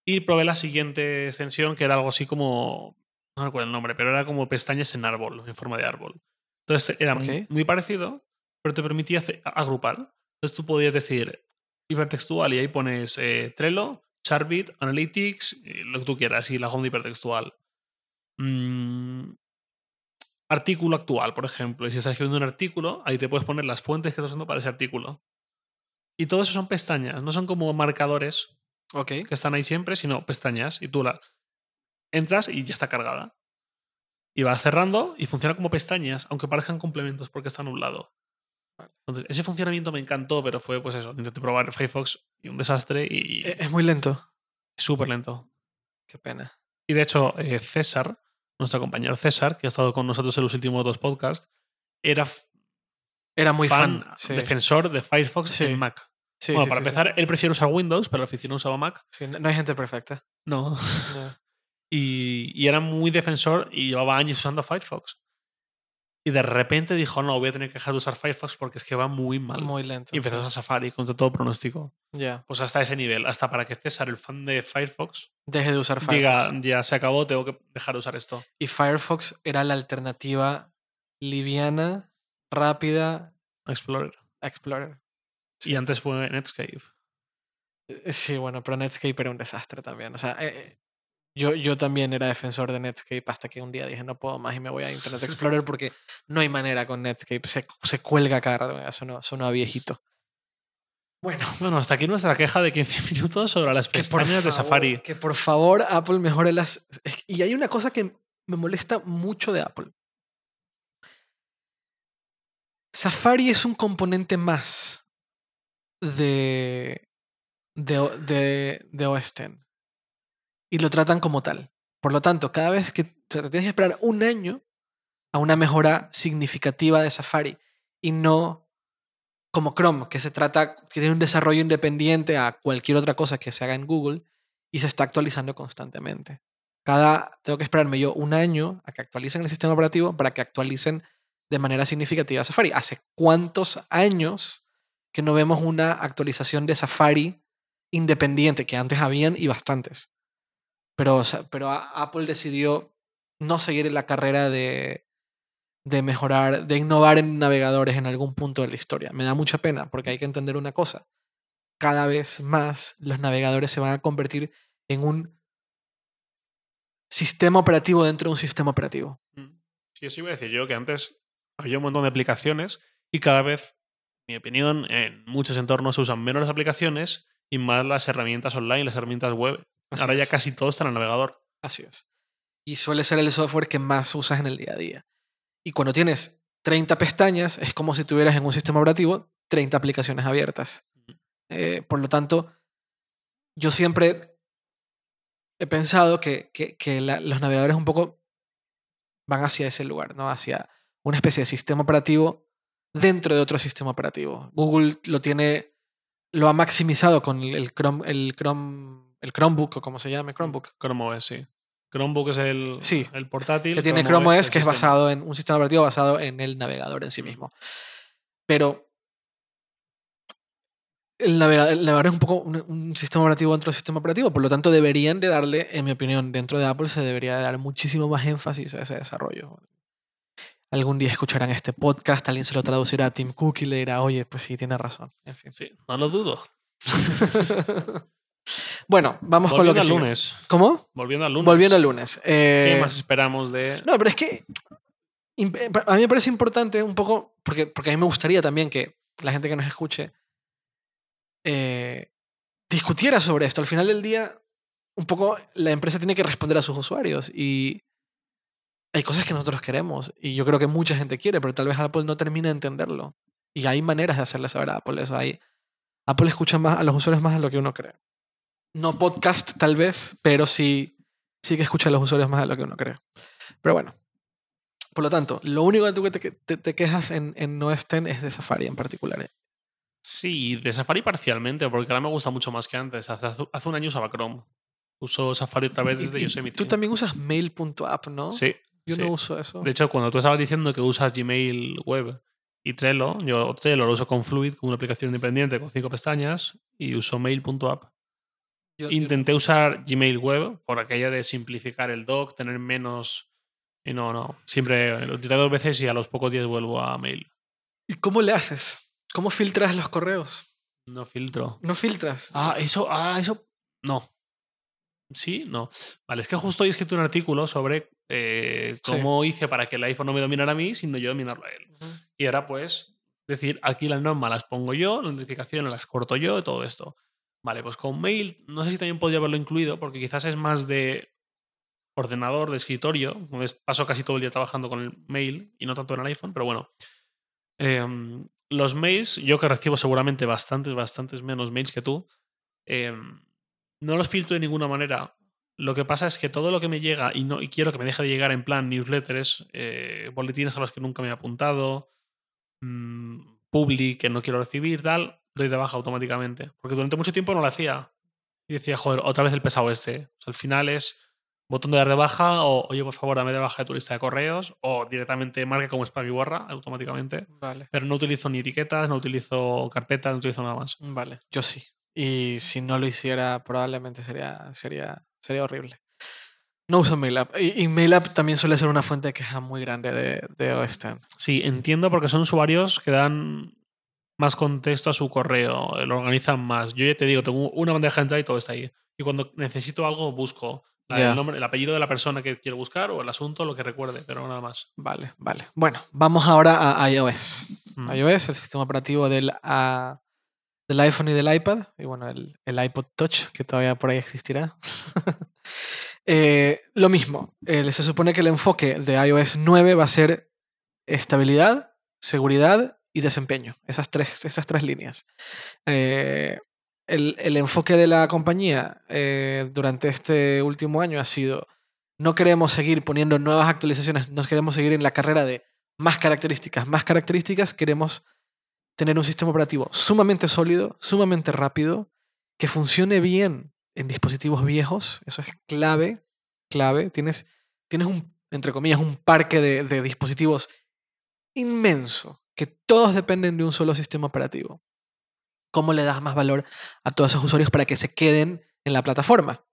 Y probé la siguiente extensión, que era algo así como. No recuerdo el nombre, pero era como pestañas en árbol, en forma de árbol. Entonces era muy- parecido, pero te permitía hacer- agrupar. Entonces tú podías decir hipertextual y ahí pones eh, Trello, Charbit, Analytics, eh, lo que tú quieras, y la home de hipertextual. Mm, artículo actual, por ejemplo. Y si estás escribiendo un artículo, ahí te puedes poner las fuentes que estás usando para ese artículo. Y todo eso son pestañas, no son como marcadores Ok. que están ahí siempre, sino pestañas. Y tú la entras y ya está cargada. Y vas cerrando y funciona como pestañas, aunque parezcan complementos porque están a un lado. Vale. Entonces, ese funcionamiento me encantó, pero fue pues eso. Intenté probar Firefox y un desastre y E- Es muy lento. súper lento. Qué pena. Y de hecho, eh, César, nuestro compañero César, que ha estado con nosotros en los últimos dos podcasts, era Era muy fan, fan. sí. defensor de Firefox Sí. en Mac. Sí, bueno, sí, para sí, empezar, él prefiere usar Windows, pero la oficina usaba Mac. No hay gente perfecta. No. No. Y, y era muy defensor y llevaba años usando Firefox. Y de repente dijo, no, voy a tener que dejar de usar Firefox porque es que va muy mal. Muy lento. y empezó a Safari contra todo pronóstico. Ya. Pues hasta ese nivel, hasta para que César, el fan de Firefox, Deje de usar Firefox. diga, ya se acabó, tengo que dejar de usar esto. Y Firefox era la alternativa liviana, rápida Explorer. a Y antes fue Netscape. Eh, Sí, bueno, pero Netscape era un desastre también. O sea, eh, yo, yo también era defensor de Netscape hasta que un día dije no puedo más y me voy a Internet Explorer porque no hay manera con Netscape. Se, se cuelga cada rato. Sonó, sonó a viejito. Bueno, Bueno, hasta aquí nuestra queja de 15 minutos sobre las pestañas de favor, Safari. que por favor Apple mejore las... Y hay una cosa que me molesta mucho de Apple. Safari es un componente más de, de, de, de. Y lo tratan como tal. Por lo tanto, cada vez que tienes que esperar un año a una mejora significativa de Safari y no como Chrome, que se trata, que tiene un desarrollo independiente a cualquier otra cosa que se haga en Google y se está actualizando constantemente. Cada, tengo que esperarme yo un año a que actualicen el sistema operativo para que actualicen de manera significativa Safari. ¿Hace cuántos años que no vemos una actualización de Safari independiente, que antes habían y bastantes? Pero, pero Apple decidió no seguir en la carrera de, de mejorar, de innovar en navegadores en algún punto de la historia. Me da mucha pena porque hay que entender una cosa. Cada vez más los navegadores se van a convertir en un sistema operativo dentro de un sistema operativo. Mm. Sí, eso iba a decir yo, que antes había un montón de aplicaciones y cada vez, mi opinión, en muchos entornos se usan menos las aplicaciones y más las herramientas online, las herramientas web. Así Ahora ya casi todo está en el navegador. Así es. Y suele ser el software que más usas en el día a día. Y cuando tienes 30 pestañas, es como si tuvieras en un sistema operativo 30 aplicaciones abiertas. Eh, por lo tanto, yo siempre he pensado que, que- que la- los navegadores un poco van hacia ese lugar, ¿no? Hacia una especie de sistema operativo dentro de otro sistema operativo. Google lo tiene, lo ha maximizado con el Chrome, el Chrome, el Chromebook o como se llame, Chromebook. Chrome OS, sí. Chromebook es el, Sí. el portátil. que tiene Chrome OS, que es basado en un sistema operativo basado en el navegador en sí mismo. Pero el navegador, el navegador es un poco un, un sistema operativo dentro del sistema operativo, por lo tanto deberían de darle, en mi opinión, dentro de Apple se debería de dar muchísimo más énfasis a ese desarrollo. Algún día escucharán este podcast, alguien se lo traducirá a Tim Cook y le dirá, oye, pues sí, tiene razón. En fin. Sí, no lo dudo. bueno, vamos con lo Volviendo que al sigue. lunes. ¿Cómo? Volviendo al lunes. Volviendo al lunes. ¿Qué Eh, más esperamos de.? No, pero es que eh, a mí me parece importante un poco, porque, porque a mí me gustaría también que la gente que nos escuche eh, discutiera sobre esto. Al final del día, un poco la empresa tiene que responder a sus usuarios y hay cosas que nosotros queremos y yo creo que mucha gente quiere, pero tal vez Apple no termina de entenderlo. Y hay maneras de hacerle saber a Apple eso. Hay, Apple escucha más a los usuarios más de lo que uno cree. No podcast tal vez, pero sí, sí que escucha a los usuarios más de lo que uno cree. Pero bueno. Por lo tanto, lo único que te, te- te quejas en, en OS X es de Safari en particular. ¿eh? Sí, de Safari parcialmente, porque ahora me gusta mucho más que antes. Hace, hace un año usaba Chrome. Uso Safari otra vez desde y Yosemite. tú también usas mail.app, ¿no? Sí. Yo sí. no uso eso. De hecho, cuando tú estabas diciendo que usas Gmail web y Trello, yo Trello lo uso con Fluid, con una aplicación independiente con cinco pestañas, y uso mail.app. Yo- Intenté usar Gmail web por aquella de simplificar el doc, tener menos. Y no, no. Siempre lo intenté dos veces y a los pocos días vuelvo a mail. ¿Y cómo le haces? ¿Cómo filtras los correos? No filtro. No filtras. Ah, eso, ah, eso. No. ¿Sí? No. Vale, es que justo hoy escrito un artículo sobre eh, Sí. cómo hice para que el iPhone no me dominara a mí, sino yo dominarlo a él. Y ahora, pues, decir, aquí las normas las pongo yo, las notificaciones las corto yo y todo esto. Vale, pues con mail, no sé si también podría haberlo incluido, porque quizás es más de ordenador, de escritorio, donde paso casi todo el día trabajando con el mail y no tanto en el iPhone, pero bueno. Em, los mails, yo que recibo seguramente bastantes, bastantes menos mails que tú, em, no los filtro de ninguna manera. Lo que pasa es que todo lo que me llega y, no, y quiero que me deje de llegar en plan newsletters, eh, boletines a los que nunca me he apuntado, mm, publi que no quiero recibir, tal, doy de baja automáticamente. Porque durante mucho tiempo no lo hacía. Y decía, joder, otra vez el pesado este. O sea, al final es botón de dar de baja o, oye, por favor, dame de baja de tu lista de correos o directamente marca como spam y borra automáticamente. Vale. Pero no utilizo ni etiquetas, no utilizo carpetas, no utilizo nada más. Vale, yo sí. Y si no lo hiciera, probablemente sería, sería, sería horrible. No uso MailApp. Y, y MailApp también suele ser una fuente de queja muy grande de, de OS X. Sí, entiendo porque son usuarios que dan más contexto a su correo, eh, lo organizan más. Yo ya te digo, tengo una bandeja de entrada y todo está ahí. Y cuando necesito algo, busco el, nombre, el apellido de la persona que quiero buscar o el asunto, lo que recuerde, pero nada más. Vale, vale. Bueno, vamos ahora a iOS. Mm. iOS, el sistema operativo del, ah, del iPhone y del iPad. Y bueno, el, el iPod Touch, que todavía por ahí existirá. Eh, lo mismo. se supone que el enfoque de iOS 9 va a ser estabilidad, seguridad y desempeño. Esas tres, esas tres líneas. Eh, el, el enfoque de la compañía eh, durante este último año ha sido no queremos seguir poniendo nuevas actualizaciones, no queremos seguir en la carrera de más características, más características, queremos tener un sistema operativo sumamente sólido, sumamente rápido, que funcione bien en dispositivos viejos, eso es clave, clave. Tienes, tienes un, entre comillas, un parque de, dispositivos inmenso, que todos dependen de un solo sistema operativo. ¿Cómo le das más valor a todos esos usuarios para que se queden en la plataforma?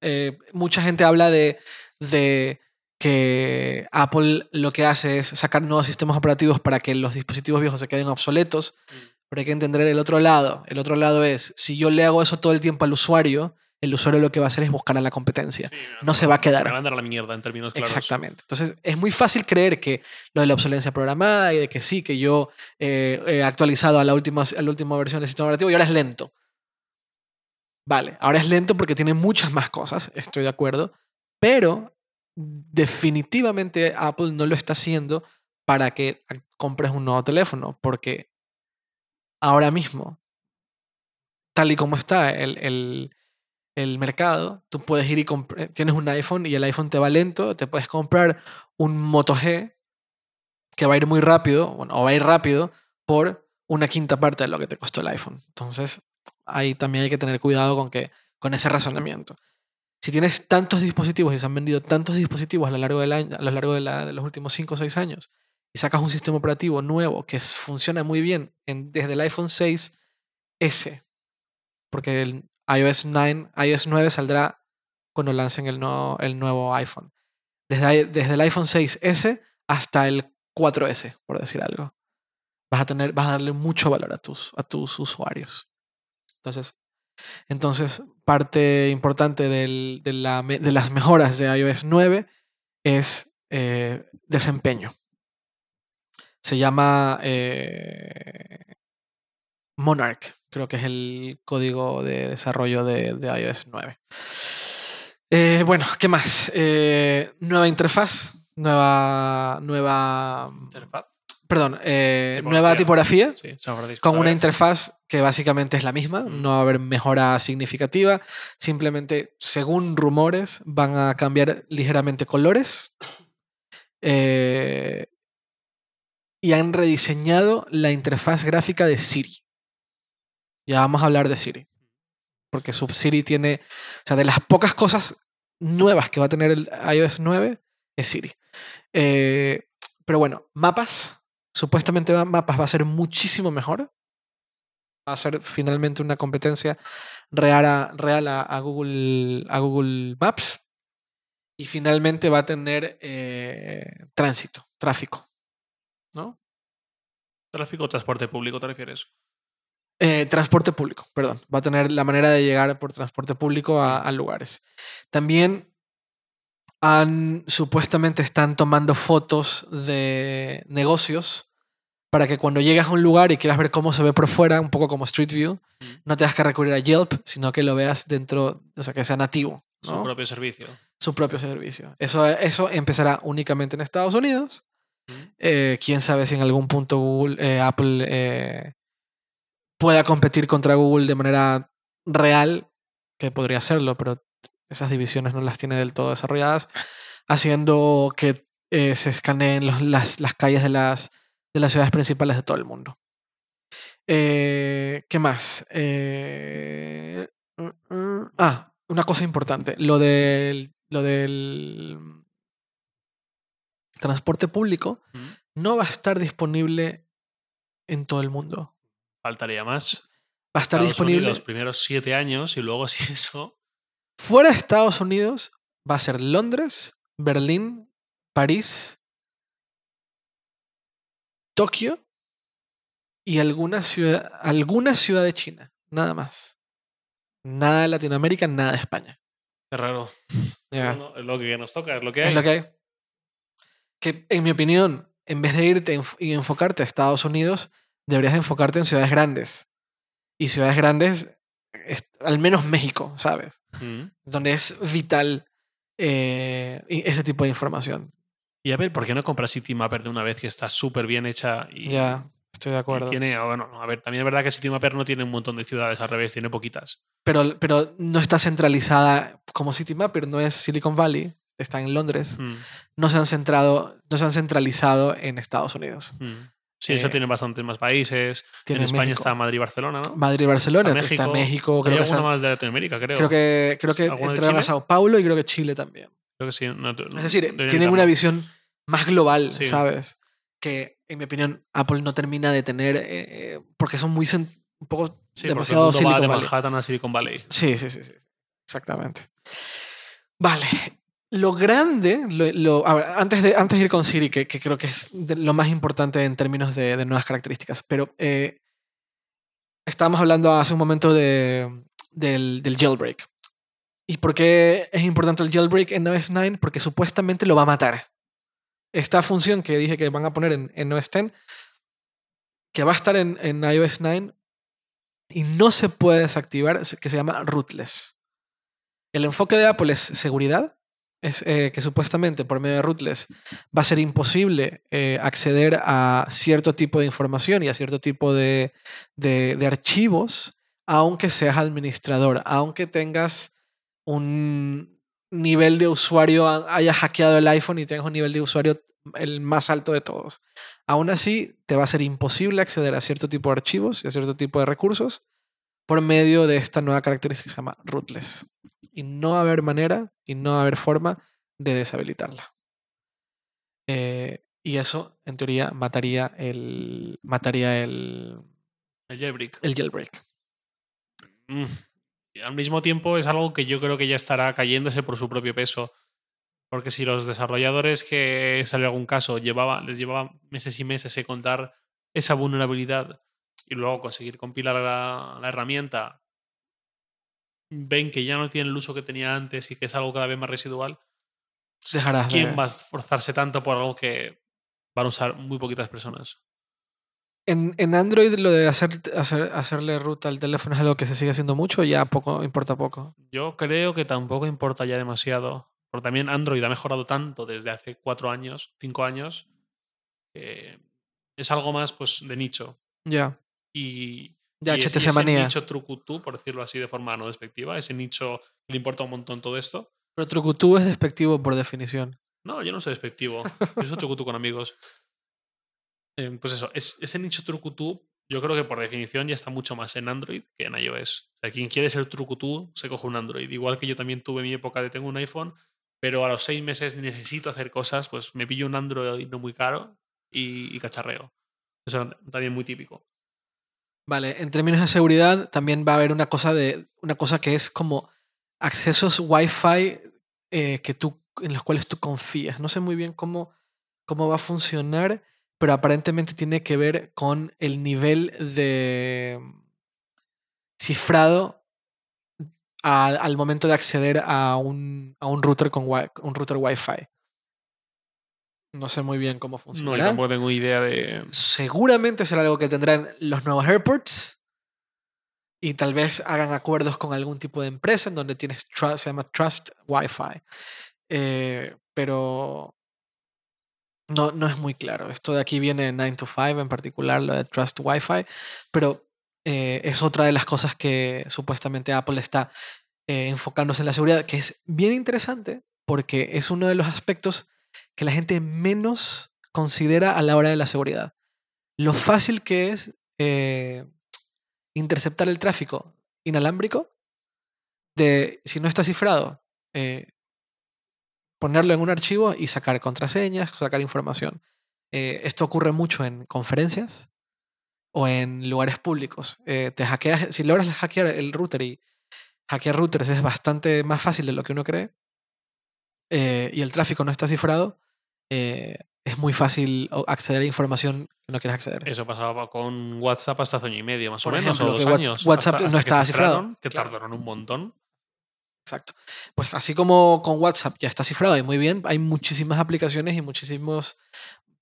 Eh, mucha gente habla de, de que Apple lo que hace es sacar nuevos sistemas operativos para que los dispositivos viejos se queden obsoletos, Mm. pero hay que entender el otro lado. El otro lado es, si yo le hago eso todo el tiempo al usuario, el usuario lo que va a hacer es buscar a la competencia. Sí, No se va a quedar. Me va a andar a la mierda en términos claros. Exactamente. Entonces, es muy fácil creer que lo de la obsolencia programada y de que sí, que yo eh, he actualizado a la, última, a la última versión del sistema operativo y ahora es lento. Vale, ahora es lento porque tiene muchas más cosas, estoy de acuerdo, pero definitivamente Apple no lo está haciendo para que compres un nuevo teléfono, porque ahora mismo, tal y como está el, el, el mercado, tú puedes ir y comprar, tienes un iPhone y el iPhone te va lento, te puedes comprar un Moto G que va a ir muy rápido, bueno, o va a ir rápido por una quinta parte de lo que te costó el iPhone. Entonces, ahí también hay que tener cuidado con, que, con ese razonamiento. Si tienes tantos dispositivos y se han vendido tantos dispositivos a lo largo, de, los últimos 5 o 6 años y sacas un sistema operativo nuevo que funciona muy bien en, desde el iPhone 6S, porque el iOS 9, iOS 9 saldrá cuando lancen el nuevo, el nuevo iPhone. Desde, desde el iPhone 6S hasta el 4S, por decir algo. Vas a, tener, vas a darle mucho valor a tus, a tus usuarios. Entonces, entonces parte importante de, la, de, las mejoras de iOS 9 es eh, desempeño. Se llama eh, Monarch, creo que es el código de desarrollo de, iOS 9. Eh, bueno, ¿qué más? Nueva interfaz, nueva. nueva ¿Interfaz? Perdón, eh, tipografía. nueva tipografía sí, con una interfaz que básicamente es la misma, Mm. no va a haber mejora significativa, simplemente, según rumores, van a cambiar ligeramente colores eh, y han rediseñado la interfaz gráfica de Siri. Ya vamos a hablar de Siri, porque Siri tiene, o sea, de las pocas cosas nuevas que va a tener el iOS 9 es Siri. Eh, pero bueno, mapas, supuestamente mapas va a ser muchísimo mejor. Va a ser finalmente una competencia real a, real a, a Google, a Google Maps. Y finalmente va a tener eh, tránsito, tráfico. ¿No? ¿Tráfico o transporte público te refieres? Eh, transporte público, perdón. Va a tener la manera de llegar por transporte público a, a lugares. También han, supuestamente están tomando fotos de negocios para que cuando llegas a un lugar y quieras ver cómo se ve por fuera, un poco como Street View, Mm. no tengas que recurrir a Yelp, sino que lo veas dentro, o sea, que sea nativo. ¿no? Su propio servicio. Su propio servicio. Eso, eso empezará únicamente en Estados Unidos. Mm. Eh, Quién sabe si en algún punto Google, eh, Apple eh, pueda competir contra Google de manera real, que podría hacerlo, pero esas divisiones no las tiene del todo desarrolladas, haciendo que eh, se escaneen los, las, las, calles de las, de las ciudades principales de todo el mundo. Eh, ¿Qué más? Eh, uh, uh, ah, una cosa importante, lo del, lo del transporte público Mm. no va a estar disponible en todo el mundo. Faltaría más. Va a estar Estados disponible. Los primeros siete años y luego si eso. Fuera de Estados Unidos va a ser Londres, Berlín, París, Tokio y alguna ciudad, alguna ciudad de China. Nada más. Nada de Latinoamérica, nada de España. Es raro. Es lo que nos toca, es lo que hay. Es lo que hay. Que, en mi opinión, en vez de irte y enfocarte a Estados Unidos, deberías enfocarte en ciudades grandes. Y ciudades grandes, es- al menos México, ¿sabes? Mm. Donde es vital eh, ese tipo de información. Y a ver, ¿por qué no compras City Mapper de una vez que está súper bien hecha y Ya. estoy de acuerdo. Tiene, ah, bueno, a ver, también es verdad que CityMapper no tiene un montón de ciudades, al revés, tiene poquitas. Pero, pero no está centralizada como CityMapper, no es Silicon Valley, está en Londres. Mm, No se han centrado, no se han centralizado en Estados Unidos. mm. Sí, eso Eh, tiene bastantes más países. tiene en España México. está Madrid y Barcelona, ¿no? Madrid y Barcelona, Está está México, Hay creo que, San- más de Latinoamérica, creo. creo que creo que ¿Alguna de? Sao Paulo y creo que Chile también. Creo que sí. no- Es decir, tienen una visión más global, Sí. ¿sabes? Que, en mi opinión, Apple no termina de tener eh, eh, porque son muy un poco Sí, el demasiado va Silicon de Valley. Manhattan a Silicon Valley. Sí, sí, sí, sí. Exactamente. Vale. Lo grande, antes, de, antes ir con Siri, que, creo que es lo más importante en términos de, nuevas características, pero eh, estábamos hablando hace un momento de, del, jailbreak. ¿Y por qué es importante el jailbreak en iOS 9? Porque supuestamente lo va a matar. Esta función que dije que van a poner en, en OS 10, que va a estar en, en iOS 9 y no se puede desactivar, es- que se llama rootless. El enfoque de Apple es seguridad, es eh, que supuestamente por medio de rootless va a ser imposible eh, acceder a cierto tipo de información y a cierto tipo de, de- archivos, aunque seas administrador, aunque tengas un nivel de usuario, ha- hayas hackeado el iPhone y tengas un nivel de usuario el más alto de todos. Aún así, te va a ser imposible acceder a cierto tipo de archivos y a cierto tipo de recursos por medio de esta nueva característica que se llama rootless. Y no va a haber manera y no va a haber forma de deshabilitarla. Eh, y eso, en teoría, mataría el, mataría el, El jailbreak. el jailbreak. Mm. Y al mismo tiempo es algo que yo creo que ya estará cayéndose por su propio peso. Porque si los desarrolladores que salió algún caso llevaba, les llevaba meses y meses encontrar esa vulnerabilidad y luego conseguir compilar la, la herramienta, ven que ya no tiene el uso que tenía antes y que es algo cada vez más residual, Dejarás de- ¿quién va a esforzarse tanto por algo que van a usar muy poquitas personas? En, en Android lo de hacer, hacer, hacerle ruta al teléfono es algo que se sigue haciendo mucho, ya poco, importa poco. Yo creo que tampoco importa ya demasiado. Porque también Android ha mejorado tanto desde hace cuatro años, cinco años, que es algo más pues de nicho. Ya. Y, Ya, y es- HTC ese manía. nicho trucutú, por decirlo así de forma no despectiva, ese nicho que le importa un montón todo esto. Pero trucutú es despectivo por definición. No, yo no soy despectivo. Yo soy trucutú con amigos. Eh, pues eso, es, ese nicho trucutú, yo creo que por definición ya está mucho más en Android que en iOS. O sea, quien quiere ser trucutú se coge un Android. Igual que yo también tuve mi época de tengo un iPhone, pero a los seis meses necesito hacer cosas, pues me pillo un Android no muy caro y, y cacharreo. Eso también muy típico. Vale, en términos de seguridad también va a haber una cosa de una cosa que es como accesos Wi-Fi eh, que tú, en los cuales tú confías. No sé muy bien cómo, cómo va a funcionar, pero aparentemente tiene que ver con el nivel de cifrado al, al momento de acceder a un, a un router con un router Wi-Fi. No sé muy bien cómo No, funciona. yo tampoco tengo idea de. seguramente será algo que tendrán los nuevos airports y tal vez hagan acuerdos con algún tipo de empresa en donde tienes trust, se llama Trust Wi-Fi. Eh, pero no, no es muy claro. Esto de aquí viene de 9 to 5 en particular, lo de Trust Wi-Fi, pero eh, es otra de las cosas que supuestamente Apple está eh, enfocándose en la seguridad, que es bien interesante porque es uno de los aspectos que la gente menos considera a la hora de la seguridad. Lo fácil que es eh, interceptar el tráfico inalámbrico de, si no está cifrado, eh, ponerlo en un archivo y sacar contraseñas, sacar información. Eh, esto ocurre mucho en conferencias o en lugares públicos. Si logras hackear el router y hackear routers es bastante más fácil de lo que uno cree eh, y el tráfico no está cifrado, eh, es muy fácil acceder a información que no quieres acceder. Eso pasaba con WhatsApp hasta hace año y medio, más Por o menos, ejemplo, o dos años. WhatsApp hasta- no hasta estaba cifrado. Que Claro. tardaron un montón. Exacto. Pues así como con WhatsApp ya está cifrado y muy bien, hay muchísimas aplicaciones y muchísimas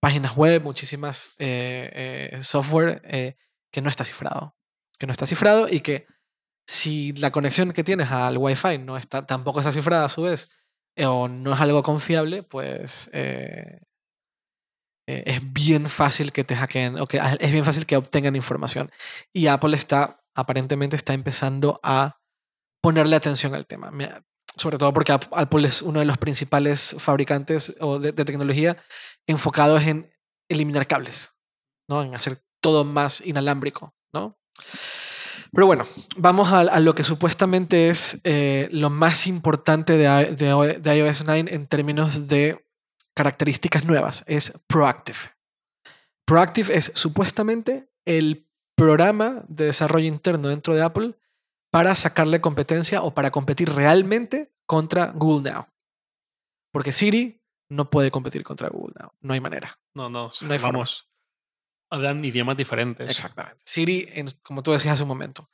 páginas web, muchísimas eh, eh, software eh, que no está cifrado. Que no está cifrado y que si la conexión que tienes al Wi-Fi no está, tampoco está cifrada a su vez o no es algo confiable, pues eh, eh, es bien fácil que te hackeen o que ah, es bien fácil que obtengan información. Y Apple está, aparentemente, está empezando a ponerle atención al tema. Sobre todo porque Ap- Apple es uno de los principales fabricantes o de, de tecnología enfocados en eliminar cables, ¿no? En hacer todo más inalámbrico, ¿no? Pero bueno, vamos a, a lo que supuestamente es eh, lo más importante de, iOS 9 en términos de características nuevas. Es Proactive. Proactive es supuestamente el programa de desarrollo interno dentro de Apple para sacarle competencia o para competir realmente contra Google Now. Porque Siri no puede competir contra Google Now. No hay manera. No, no, No hay forma. vamos. Hablan idiomas diferentes. Exactamente. Siri, en- como tú decías hace un momento,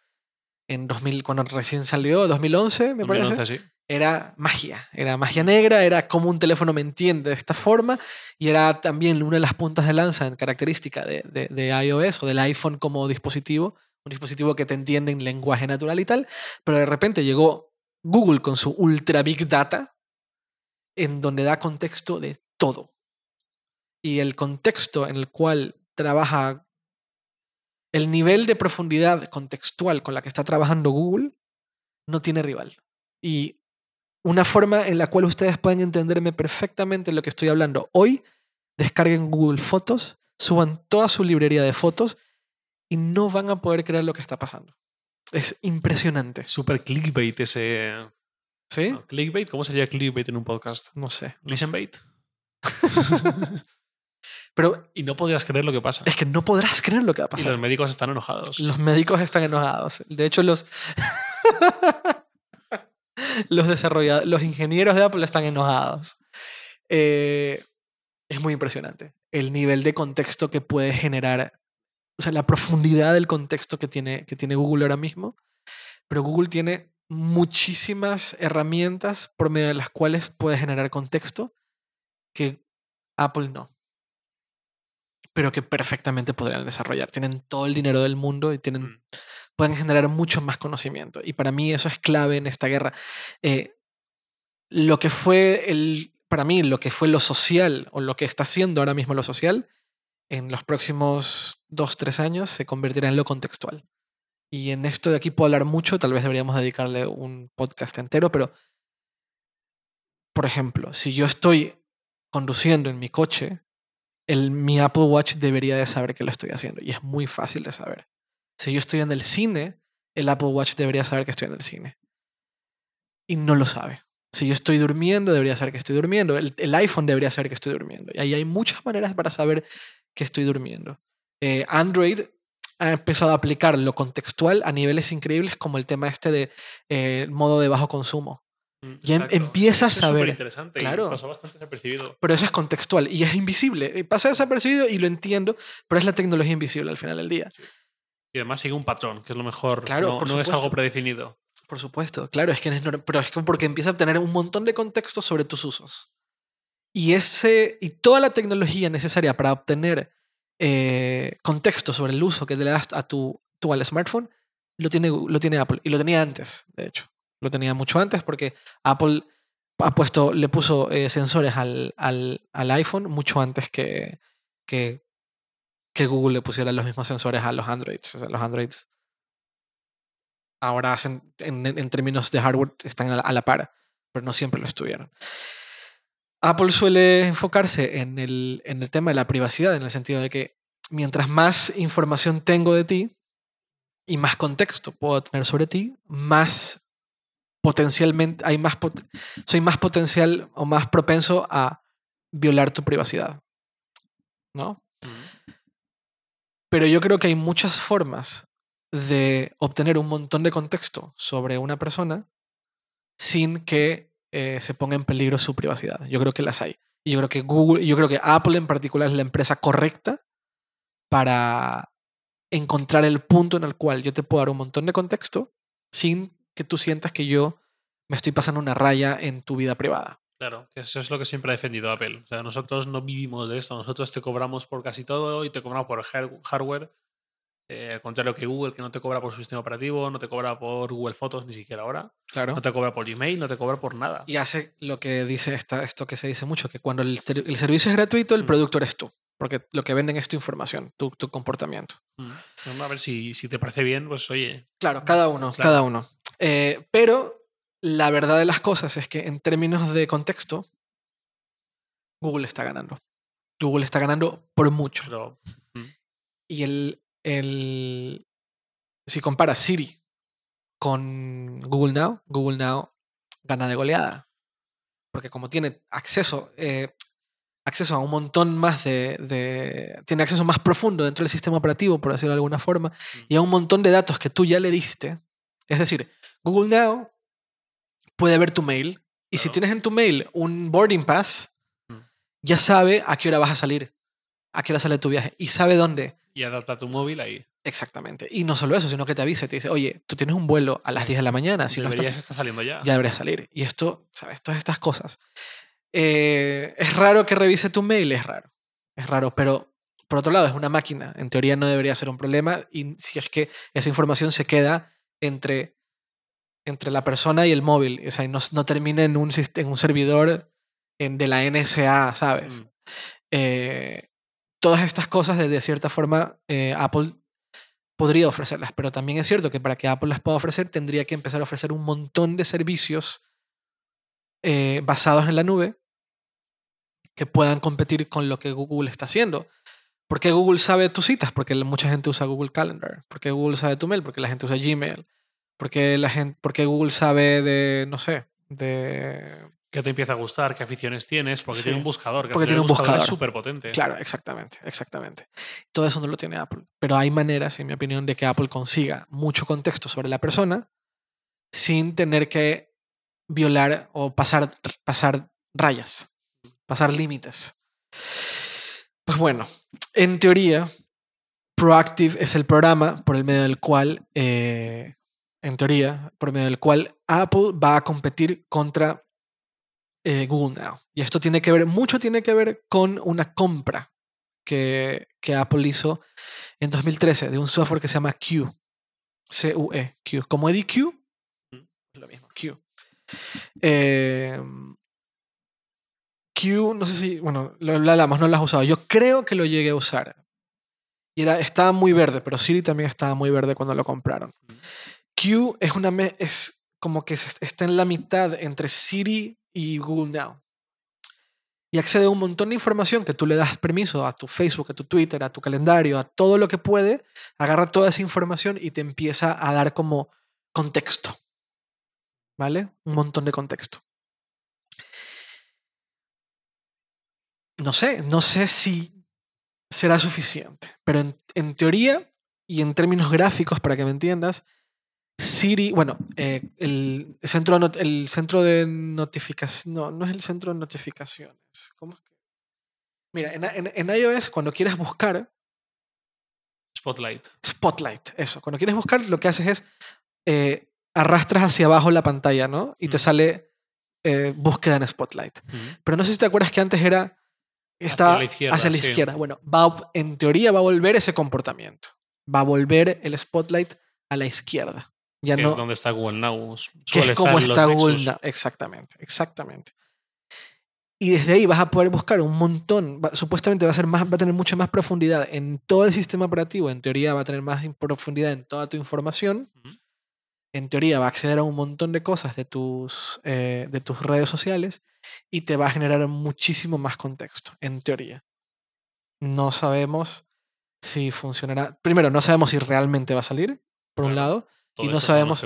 en 2000, cuando recién salió, 2011, me parece, 2011, sí. era magia. Era magia negra, era como un teléfono me entiende de esta forma y era también una de las puntas de lanza en característica de, de- de iOS o del iPhone como dispositivo, un dispositivo que te entiende en lenguaje natural y tal, pero de repente llegó Google con su ultra big data en donde da contexto de todo. Y el contexto en el cual trabaja el nivel de profundidad contextual con la que está trabajando Google no tiene rival. Y una forma en la cual ustedes pueden entenderme perfectamente lo que estoy hablando hoy, descarguen Google Fotos, suban toda su librería de fotos y no van a poder creer lo que está pasando. Es impresionante. Super clickbait ese. ¿Sí? No, ¿Clickbait? ¿Cómo sería clickbait en un podcast? No sé. no sé. Listenbait. Pero Y no podrías creer lo que pasa. es que no podrás creer lo que va a Y pasar. los médicos están enojados. Los médicos están enojados. De hecho, los. los desarrolladores, los ingenieros de Apple están enojados. Eh, es muy impresionante el nivel de contexto que puede generar. O sea, la profundidad del contexto que tiene, que tiene Google ahora mismo. Pero Google tiene muchísimas herramientas por medio de las cuales puede generar contexto que Apple no pero que perfectamente podrían desarrollar. Tienen todo el dinero del mundo y tienen, Mm. pueden generar mucho más conocimiento. Y para mí eso es clave en esta guerra. Eh, lo que fue el, para mí, lo que fue lo social o lo que está siendo ahora mismo lo social, en los próximos dos, tres años se convertirá en lo contextual. Y en esto de aquí puedo hablar mucho, tal vez deberíamos dedicarle un podcast entero, pero, por ejemplo, si yo estoy conduciendo en mi coche, el, mi Apple Watch debería de saber que lo estoy haciendo. Y es muy fácil de saber. Si yo estoy en el cine, el Apple Watch debería saber que estoy en el cine. Y no lo sabe. Si yo estoy durmiendo, debería saber que estoy durmiendo. El, iPhone debería saber que estoy durmiendo. Y ahí hay muchas maneras para saber que estoy durmiendo. Eh, Android ha empezado a aplicar lo contextual a niveles increíbles como el tema este de eh, modo de bajo consumo. Mm, Ya em- exacto. empieza a es saber. superinteresante y Claro. pasó bastante desapercibido. Pero eso es contextual y es invisible. Eh, Pasa desapercibido y lo entiendo, pero es la tecnología invisible al final del día. Y además sigue un patrón, que es lo mejor. Claro, no por no es algo predefinido. Por supuesto, claro, es que es pero es que porque empieza a obtener un montón de contexto sobre tus usos. Y ese y toda la tecnología necesaria para obtener eh, contexto sobre el uso que le das a tu, al smartphone lo tiene, lo tiene Apple y lo tenía antes, de hecho. Lo tenía mucho antes porque Apple ha puesto, le puso eh, sensores al, al, al iPhone mucho antes que, que, que Google le pusiera los mismos sensores a los Androids. O los Androids ahora hacen, en, en términos de hardware están a la, a la par, pero no siempre lo estuvieron. Apple suele enfocarse en el, en el tema de la privacidad, en el sentido de que mientras más información tengo de ti y más contexto puedo tener sobre ti, más potencialmente, hay más soy más potencial o más propenso a violar tu privacidad. ¿No? Mm. Pero yo creo que hay muchas formas de obtener un montón de contexto sobre una persona sin que eh, se ponga en peligro su privacidad. Yo creo que las hay. Y yo creo que Google, yo creo que Apple en particular es la empresa correcta para encontrar el punto en el cual yo te puedo dar un montón de contexto sin que tú sientas que yo me estoy pasando una raya en tu vida privada. Claro, que eso es lo que siempre ha defendido Apple. O sea, nosotros no vivimos de esto, nosotros te cobramos por casi todo y te cobramos por har- hardware. Eh, al contrario que Google, que no te cobra por su sistema operativo, no te cobra por Google Fotos ni siquiera ahora, Claro. no te cobra por Gmail, no te cobra por nada. Y hace lo que dice esta, esto que se dice mucho, que cuando el, el servicio es gratuito, el Mm. producto eres tú. porque lo que venden es tu información, tu, tu comportamiento. Mm. A ver si, si te parece bien, pues oye, Claro, cada uno, Claro. cada uno. Eh, pero la verdad de las cosas es que en términos de contexto, Google está ganando. Google está ganando por mucho. pero Y el, el, si comparas Siri con Google Now, Google Now gana de goleada. Porque como tiene acceso, eh, acceso a un montón más de, de- Tiene acceso más profundo dentro del sistema operativo, por decirlo de alguna forma, y a un montón de datos que tú ya le diste. Es decir, Google Now puede ver tu mail, y si tienes en tu mail un boarding pass, Mm. ya sabe a qué hora vas a salir, a qué hora sale tu viaje, y sabe dónde. y adapta tu móvil ahí. Exactamente. Y no solo eso, sino que te avisa te dice, oye, tú tienes un vuelo a las Sí. 10 de la mañana, si no Deberías estás, estar saliendo ya. ya deberías salir. Y esto, ¿sabes? Todas estas cosas. Eh, es raro que revise tu mail, es raro. Es raro, pero por otro lado, es una máquina. En teoría no debería ser un problema. Y si es que esa información se queda entre, entre la persona y el móvil, o sea, y no, no termina en un, sist- en un servidor en, de la NSA, ¿sabes? Mm. eh, todas estas cosas de, de cierta forma eh, Apple podría ofrecerlas, pero también es cierto que para que Apple las pueda ofrecer tendría que empezar a ofrecer un montón de servicios eh, basados en la nube que puedan competir con lo que Google está haciendo. ¿Por qué Google sabe tus citas? Porque mucha gente usa Google Calendar. ¿Por qué Google sabe tu mail? Porque la gente usa Gmail. ¿Por qué, la gente, porque Google sabe de, no sé, de ¿Qué te empieza a gustar? ¿Qué aficiones tienes? Porque Sí. tiene un buscador. Que Porque tiene un buscador súper potente. Claro, exactamente, exactamente. Todo eso no lo tiene Apple. Pero hay maneras, en mi opinión, de que Apple consiga mucho contexto sobre la persona sin tener que violar o pasar, pasar rayas, pasar límites. Pues bueno, en teoría, Proactive es el programa por el medio del cual, eh, en teoría, por medio del cual Apple va a competir contra eh, Google Now. Y esto tiene que ver, mucho tiene que ver con una compra que, que Apple hizo en 2013 de un software que se llama Q. C-U-E, Q. Como Eddie Q, es lo mismo, Q. Eh, Q, no sé si, bueno, lo, lo hablamos, no lo has usado. Yo creo que lo llegué a usar. Y era, estaba muy verde, pero Siri también estaba muy verde cuando lo compraron. Q es una es como que está en la mitad entre Siri y Google Now. Y accede a un montón de información que tú le das permiso a tu Facebook, a tu Twitter, a tu calendario, a todo lo que puede, agarra toda esa información y te empieza a dar como contexto. ¿Vale? Un montón de contexto. No sé, no sé si será suficiente, pero en, en teoría y en términos gráficos, para que me entiendas, Siri, bueno, eh, el, centro, de not- el centro de notificación, no, no es el centro de notificaciones. ¿Cómo es que? Mira, en, en- en iOS, cuando quieres buscar, Spotlight. Spotlight, eso, cuando quieres buscar, lo que haces es eh, arrastras hacia abajo la pantalla, ¿no? Y te Ujú. sale eh, búsqueda en Spotlight. Pero no sé si te acuerdas que antes era. La izquierda, hacia la sí. izquierda. Bueno, va, en teoría va a volver ese comportamiento. Va a volver el Spotlight a la izquierda. Ya Que no. es donde está Google Now. que es como estar está Google Nexus. Now. Exactamente, exactamente. Y desde ahí vas a poder buscar un montón. va- supuestamente va a, ser más, va a tener mucha más profundidad en todo el sistema operativo. En teoría va a tener más profundidad en toda tu información. En teoría va a acceder a un montón de cosas de tus, eh, de tus redes sociales y te va a generar muchísimo más contexto. En teoría. No sabemos si funcionará. Primero, no sabemos si realmente va a salir, por un lado. Todo y no sabemos-.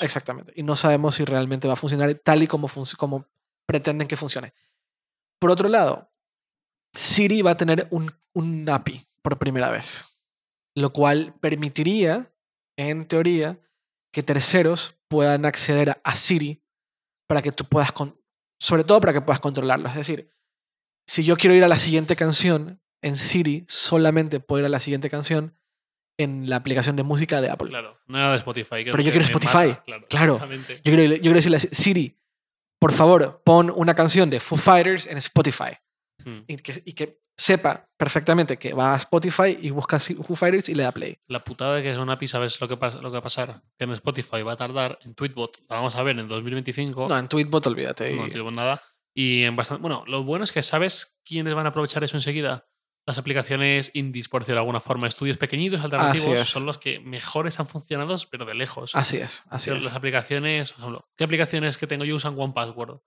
Exactamente. Y no sabemos si realmente va a funcionar tal y como, func- como pretenden que funcione. Por otro lado, Siri va a tener un, un API por primera vez, lo cual permitiría, en teoría, que terceros puedan acceder a, a Siri para que tú puedas, con, sobre todo para que puedas controlarlo. Es decir, si yo quiero ir a la siguiente canción en Siri, solamente puedo ir a la siguiente canción en la aplicación de música de Apple. Claro, nada de Spotify. Pero yo quiero Spotify, mata, Claro. Yo quiero, yo quiero decirle a Siri, por favor, pon una canción de Foo Fighters en Spotify. Mm. Y que, y que sepa perfectamente que va a Spotify y busca Foo Fighters y le da play. La putada de que es una API, ¿sabes lo que, pasa, lo que va a pasar? Que en Spotify va a tardar, en Tweetbot la vamos a ver en 2025. No, en Tweetbot olvídate. no y- tengo nada. Y en bastante. Bueno, lo bueno es que sabes quiénes van a aprovechar eso enseguida. Las aplicaciones indies, por decirlo de alguna forma, estudios pequeñitos, alternativos, son los que mejores han funcionado, pero de lejos. Así es, así Pero es. Las aplicaciones, por ejemplo, ¿qué aplicaciones que tengo yo usan One Password?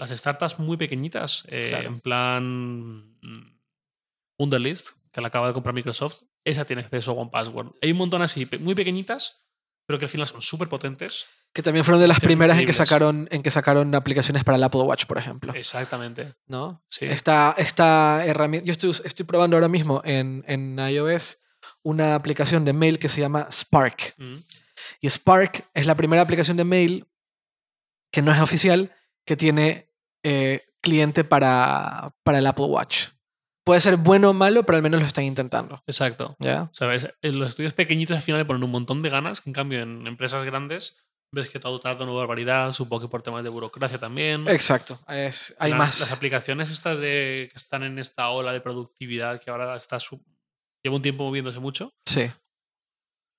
Las startups muy pequeñitas, eh, Claro. en plan mm, Wunderlist, que la acaba de comprar Microsoft, esa tiene acceso a One Password. Hay un montón así, muy pequeñitas, pero que al final son súper potentes. Que también fueron de las primeras en que sacaron, en que sacaron aplicaciones para el Apple Watch, por ejemplo. Exactamente. ¿no? Sí. Esta, esta herramienta, yo estoy, estoy probando ahora mismo en, en iOS una aplicación de mail que se llama Spark. Mm. Y Spark es la primera aplicación de mail que no es oficial que tiene eh, cliente para, para el Apple Watch. Puede ser bueno o malo, pero al menos lo están intentando. Exacto. ¿Ya? ¿Sabes? En los estudios pequeñitos al final le ponen un montón de ganas, que en cambio en empresas grandes ves que todo tarda una barbaridad, supongo que por temas de burocracia también. Exacto. Es, hay La- más. Las aplicaciones estas de que están en esta ola de productividad que ahora está su- lleva un tiempo moviéndose mucho. Sí.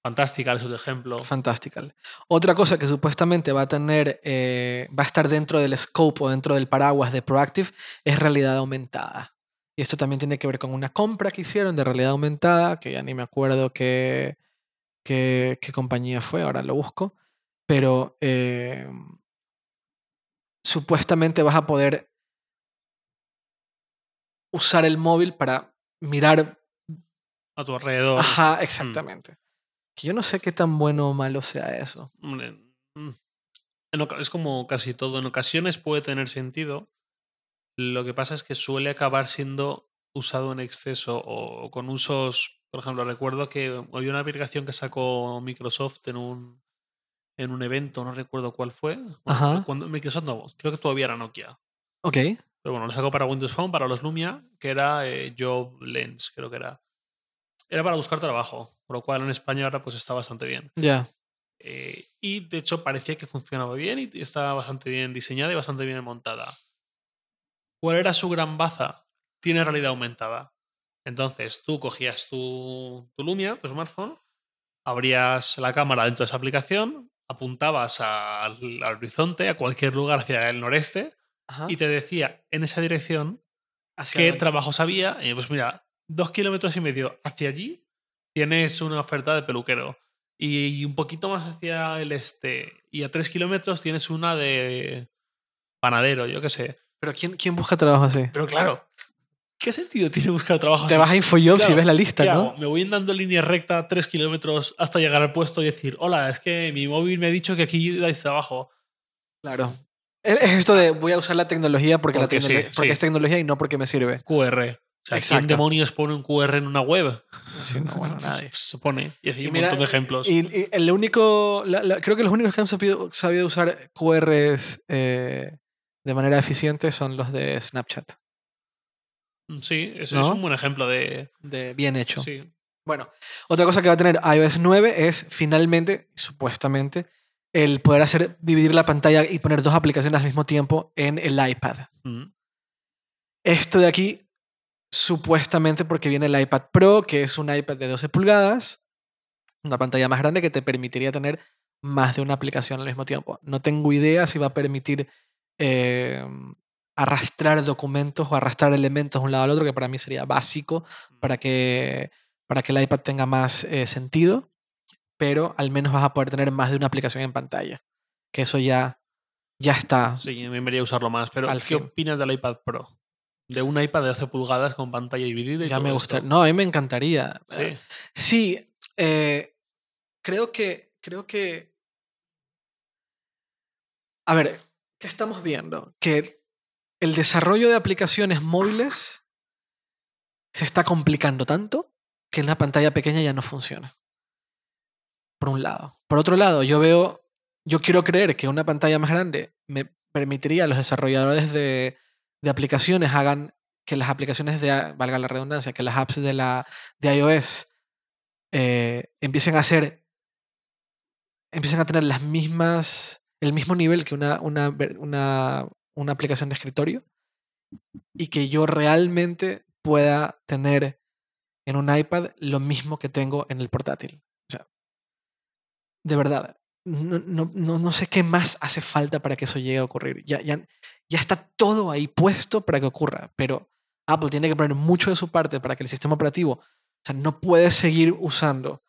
Fantástica, eso de ejemplo. Fantastical. Otra cosa que supuestamente va a tener, eh, va a estar dentro del scope o dentro del paraguas de Proactive es realidad aumentada. Y esto también tiene que ver con una compra que hicieron de realidad aumentada, que ya ni me acuerdo qué, qué, qué compañía fue, ahora lo busco. Pero eh, supuestamente vas a poder usar el móvil para mirar A tu alrededor. Ajá, exactamente. Que yo no sé qué tan bueno o malo sea eso. Mm, es como casi todo. En ocasiones puede tener sentido. Lo que pasa es que suele acabar siendo usado en exceso o con usos. Por ejemplo, recuerdo que había una aplicación que sacó Microsoft en un, en un evento, no recuerdo cuál fue. Ajá. Cuando, Microsoft no, creo que todavía era Nokia. Ok, Pero bueno, lo sacó para Windows Phone, para los Lumia, que era eh, Job Lens, creo que era. Era para buscar trabajo, por lo cual en España ahora pues está bastante bien. ya. Eh, y de hecho parecía que funcionaba bien y estaba bastante bien diseñada y bastante bien montada. ¿Cuál era su gran baza? Tiene realidad aumentada. Entonces tú cogías tu, tu Lumia, tu smartphone, abrías la cámara dentro de esa aplicación, apuntabas al, al horizonte, a cualquier lugar hacia el noreste, Ajá. y te decía en esa dirección Hacia qué trabajos había. Y pues mira, dos kilómetros y medio hacia allí tienes una oferta de peluquero. Y un poquito más hacia el este y a tres kilómetros tienes una de panadero, yo qué sé. Pero ¿quién, quién busca trabajo así? Pero claro, ¿qué sentido tiene buscar trabajo Te así? vas a Infojobs y ves la lista, ¿Qué ¿no? hago? Me voy andando en línea recta tres kilómetros hasta llegar al puesto y decir, hola, es que mi móvil me ha dicho que aquí dais trabajo. Claro. Es es esto de voy a usar la tecnología porque, la Porque sí, tecnolo- porque sí. es tecnología y no porque me sirve. QR. O sea, ¿quién Exacto. demonios pone un QR en una web? Sí, no, bueno, nadie. Se pone. Y así Y un mira, montón de ejemplos. Y, y el único, la- la- creo que los únicos que han sabido, sabido usar QRs eh, de manera eficiente son los de Snapchat. Mm, Sí, ¿No? es un buen ejemplo de. De bien hecho. Sí. Bueno, otra cosa que va a tener iOS 9 es finalmente, supuestamente, el poder hacer dividir la pantalla y poner dos aplicaciones al mismo tiempo en el iPad. Mm. Esto de aquí, supuestamente porque viene el iPad Pro, que es un iPad de 12 pulgadas, una pantalla más grande que te permitiría tener más de una aplicación al mismo tiempo. No tengo idea si va a permitir eh, arrastrar documentos o arrastrar elementos de un lado al otro, que para mí sería básico para que, para que el iPad tenga más eh, sentido, pero al menos vas a poder tener más de una aplicación en pantalla. Que eso ya, ya está. Sí, me debería usarlo más. Pero, Al ¿qué fin. opinas del iPad Pro? De un iPad de 12 pulgadas con pantalla dividida y Ya todo me esto. gusta. No, a mí me encantaría. Sí. Sí, eh, creo que, creo que, a ver, ¿qué estamos viendo? Que el desarrollo de aplicaciones móviles se está complicando tanto que en una pantalla pequeña ya no funciona. Por un lado. Por otro lado, yo veo, yo quiero creer que una pantalla más grande me permitiría a los desarrolladores de, aplicaciones hagan que las aplicaciones de, valga la redundancia, que las apps de, la, de iOS eh, empiecen a ser, empiecen a tener las mismas, el mismo nivel que una, una, una, una aplicación de escritorio y que yo realmente pueda tener en un iPad lo mismo que tengo en el portátil. O sea, de verdad, no, no, no, no sé qué más hace falta para que eso llegue a ocurrir. Ya, ya, ya está todo ahí puesto para que ocurra, pero Apple tiene que poner mucho de su parte para que el sistema operativo, o sea, no puedes seguir usando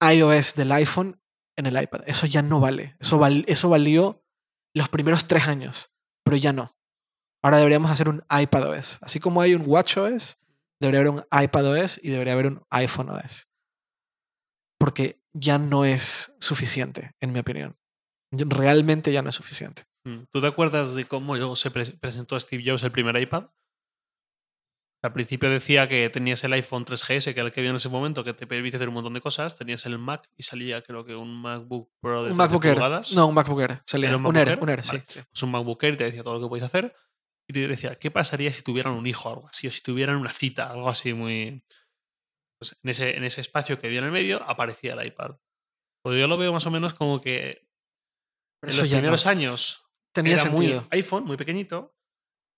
iOS del iPhone en el iPad. Eso ya no vale. Eso, val- eso valió los primeros tres años, pero ya no. Ahora deberíamos hacer un iPadOS. Así como hay un WatchOS, debería haber un iPadOS y debería haber un iPhone OS. Porque ya no es suficiente, en mi opinión. Realmente ya no es suficiente. Mm. ¿Tú te acuerdas de cómo se pre- presentó Steve Jobs el primer iPad? Al principio decía que tenías el iPhone 3GS, que era el que había en ese momento, que te permite hacer un montón de cosas. Tenías el Mac y salía, creo que un MacBook Pro de Un 13 MacBook Air. pulgadas. No, un MacBook Air. salía. ¿Era un Un Air, MacBook un Air? Sí. Vale. sí. Pues un MacBook Air y te decía todo lo que podéis hacer. Y te decía, ¿qué pasaría si tuvieran un hijo o algo así? O si tuvieran una cita, algo así muy. Pues en, ese, en ese espacio que había en el medio aparecía el iPad. Pues yo lo veo más o menos como que Pero en eso los no. años tenía era muy iPhone, muy pequeñito,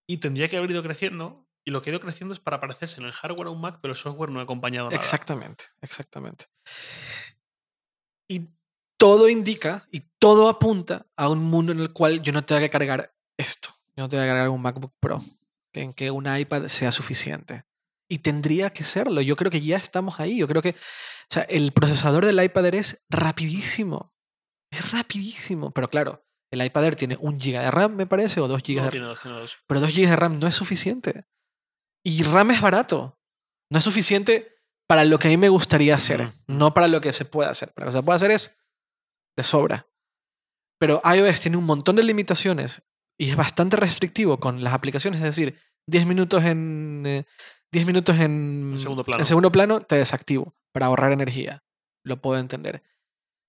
y tendría que haber ido creciendo. Y lo que ha ido creciendo es para parecerse en el hardware a un Mac, pero el software no ha acompañado nada. Exactamente, exactamente. Y todo indica y todo apunta a un mundo en el cual yo no tenga que cargar esto. Yo no tenga que cargar un MacBook Pro. En que un iPad sea suficiente. Y tendría que serlo. Yo creo que ya estamos ahí. Yo creo que o sea, el procesador del iPad Air es rapidísimo. Es rapidísimo. Pero claro, el iPad Air tiene un GB de RAM, me parece, o dos GB No, de tiene dos, tiene dos. pero 2 GB de RAM no es suficiente. Y RAM es barato. No es suficiente para lo que a mí me gustaría hacer, no para lo que se puede hacer. Para lo que se puede hacer es de sobra. Pero iOS tiene un montón de limitaciones y es bastante restrictivo con las aplicaciones. Es decir, 10 minutos en, eh, 10 minutos en, En segundo plano. en segundo plano te desactivo para ahorrar energía. Lo puedo entender.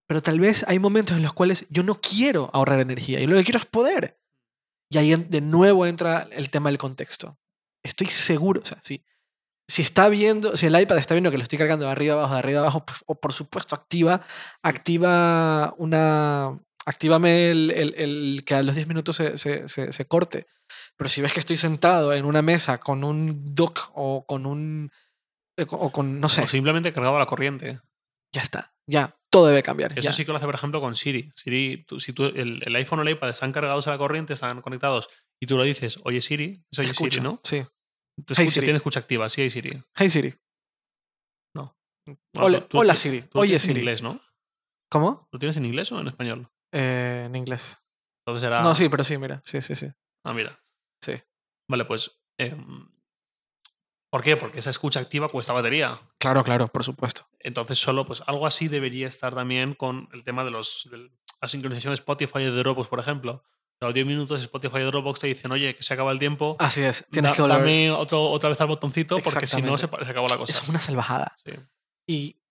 Pero tal vez hay momentos en los cuales yo no quiero ahorrar energía y lo que quiero es poder. Y ahí de nuevo entra el tema del contexto. Estoy seguro, o sea, si, si está viendo, si el iPad está viendo que lo estoy cargando de arriba abajo, de arriba abajo, pues, o por supuesto activa, activa una, actívame el, el- el que a los 10 minutos se, se- se- se corte. Pero si ves que estoy sentado en una mesa con un dock o con un, eh, o con, no sé, O simplemente cargado a la corriente. ya está, ya, todo debe cambiar. Eso ya. sí que lo hace, por ejemplo, con Siri. Siri, tú- si tú, el, el iPhone o el iPad están cargados a la corriente, están conectados, y tú lo dices, oye Siri, es oye escucho, Siri, ¿no? Sí. Te Hey, escucha, Siri. tiene escucha activa, sí hay Siri. Hey Siri. No. Bueno, Hola, tú- Siri. Tú Oye tienes en Siri. inglés, ¿no? ¿Cómo? ¿Lo tienes en inglés o en español? Eh, en inglés. Entonces era. No, sí, pero sí, mira. Sí, sí, sí. Ah, mira. Sí. Vale, pues. em, ¿Por qué? Porque esa escucha activa cuesta batería. Claro, claro, por supuesto. Entonces, solo, pues algo así debería estar también con el tema de los de la sincronización Spotify y de Dropbox, por ejemplo. A los 10 minutos Spotify y Dropbox te dicen, oye, que se acaba el tiempo. Así es. Tienes da- que volver. dame otro- otra vez al botoncito porque si no se, se acabó la cosa. Es una salvajada. Sí. Y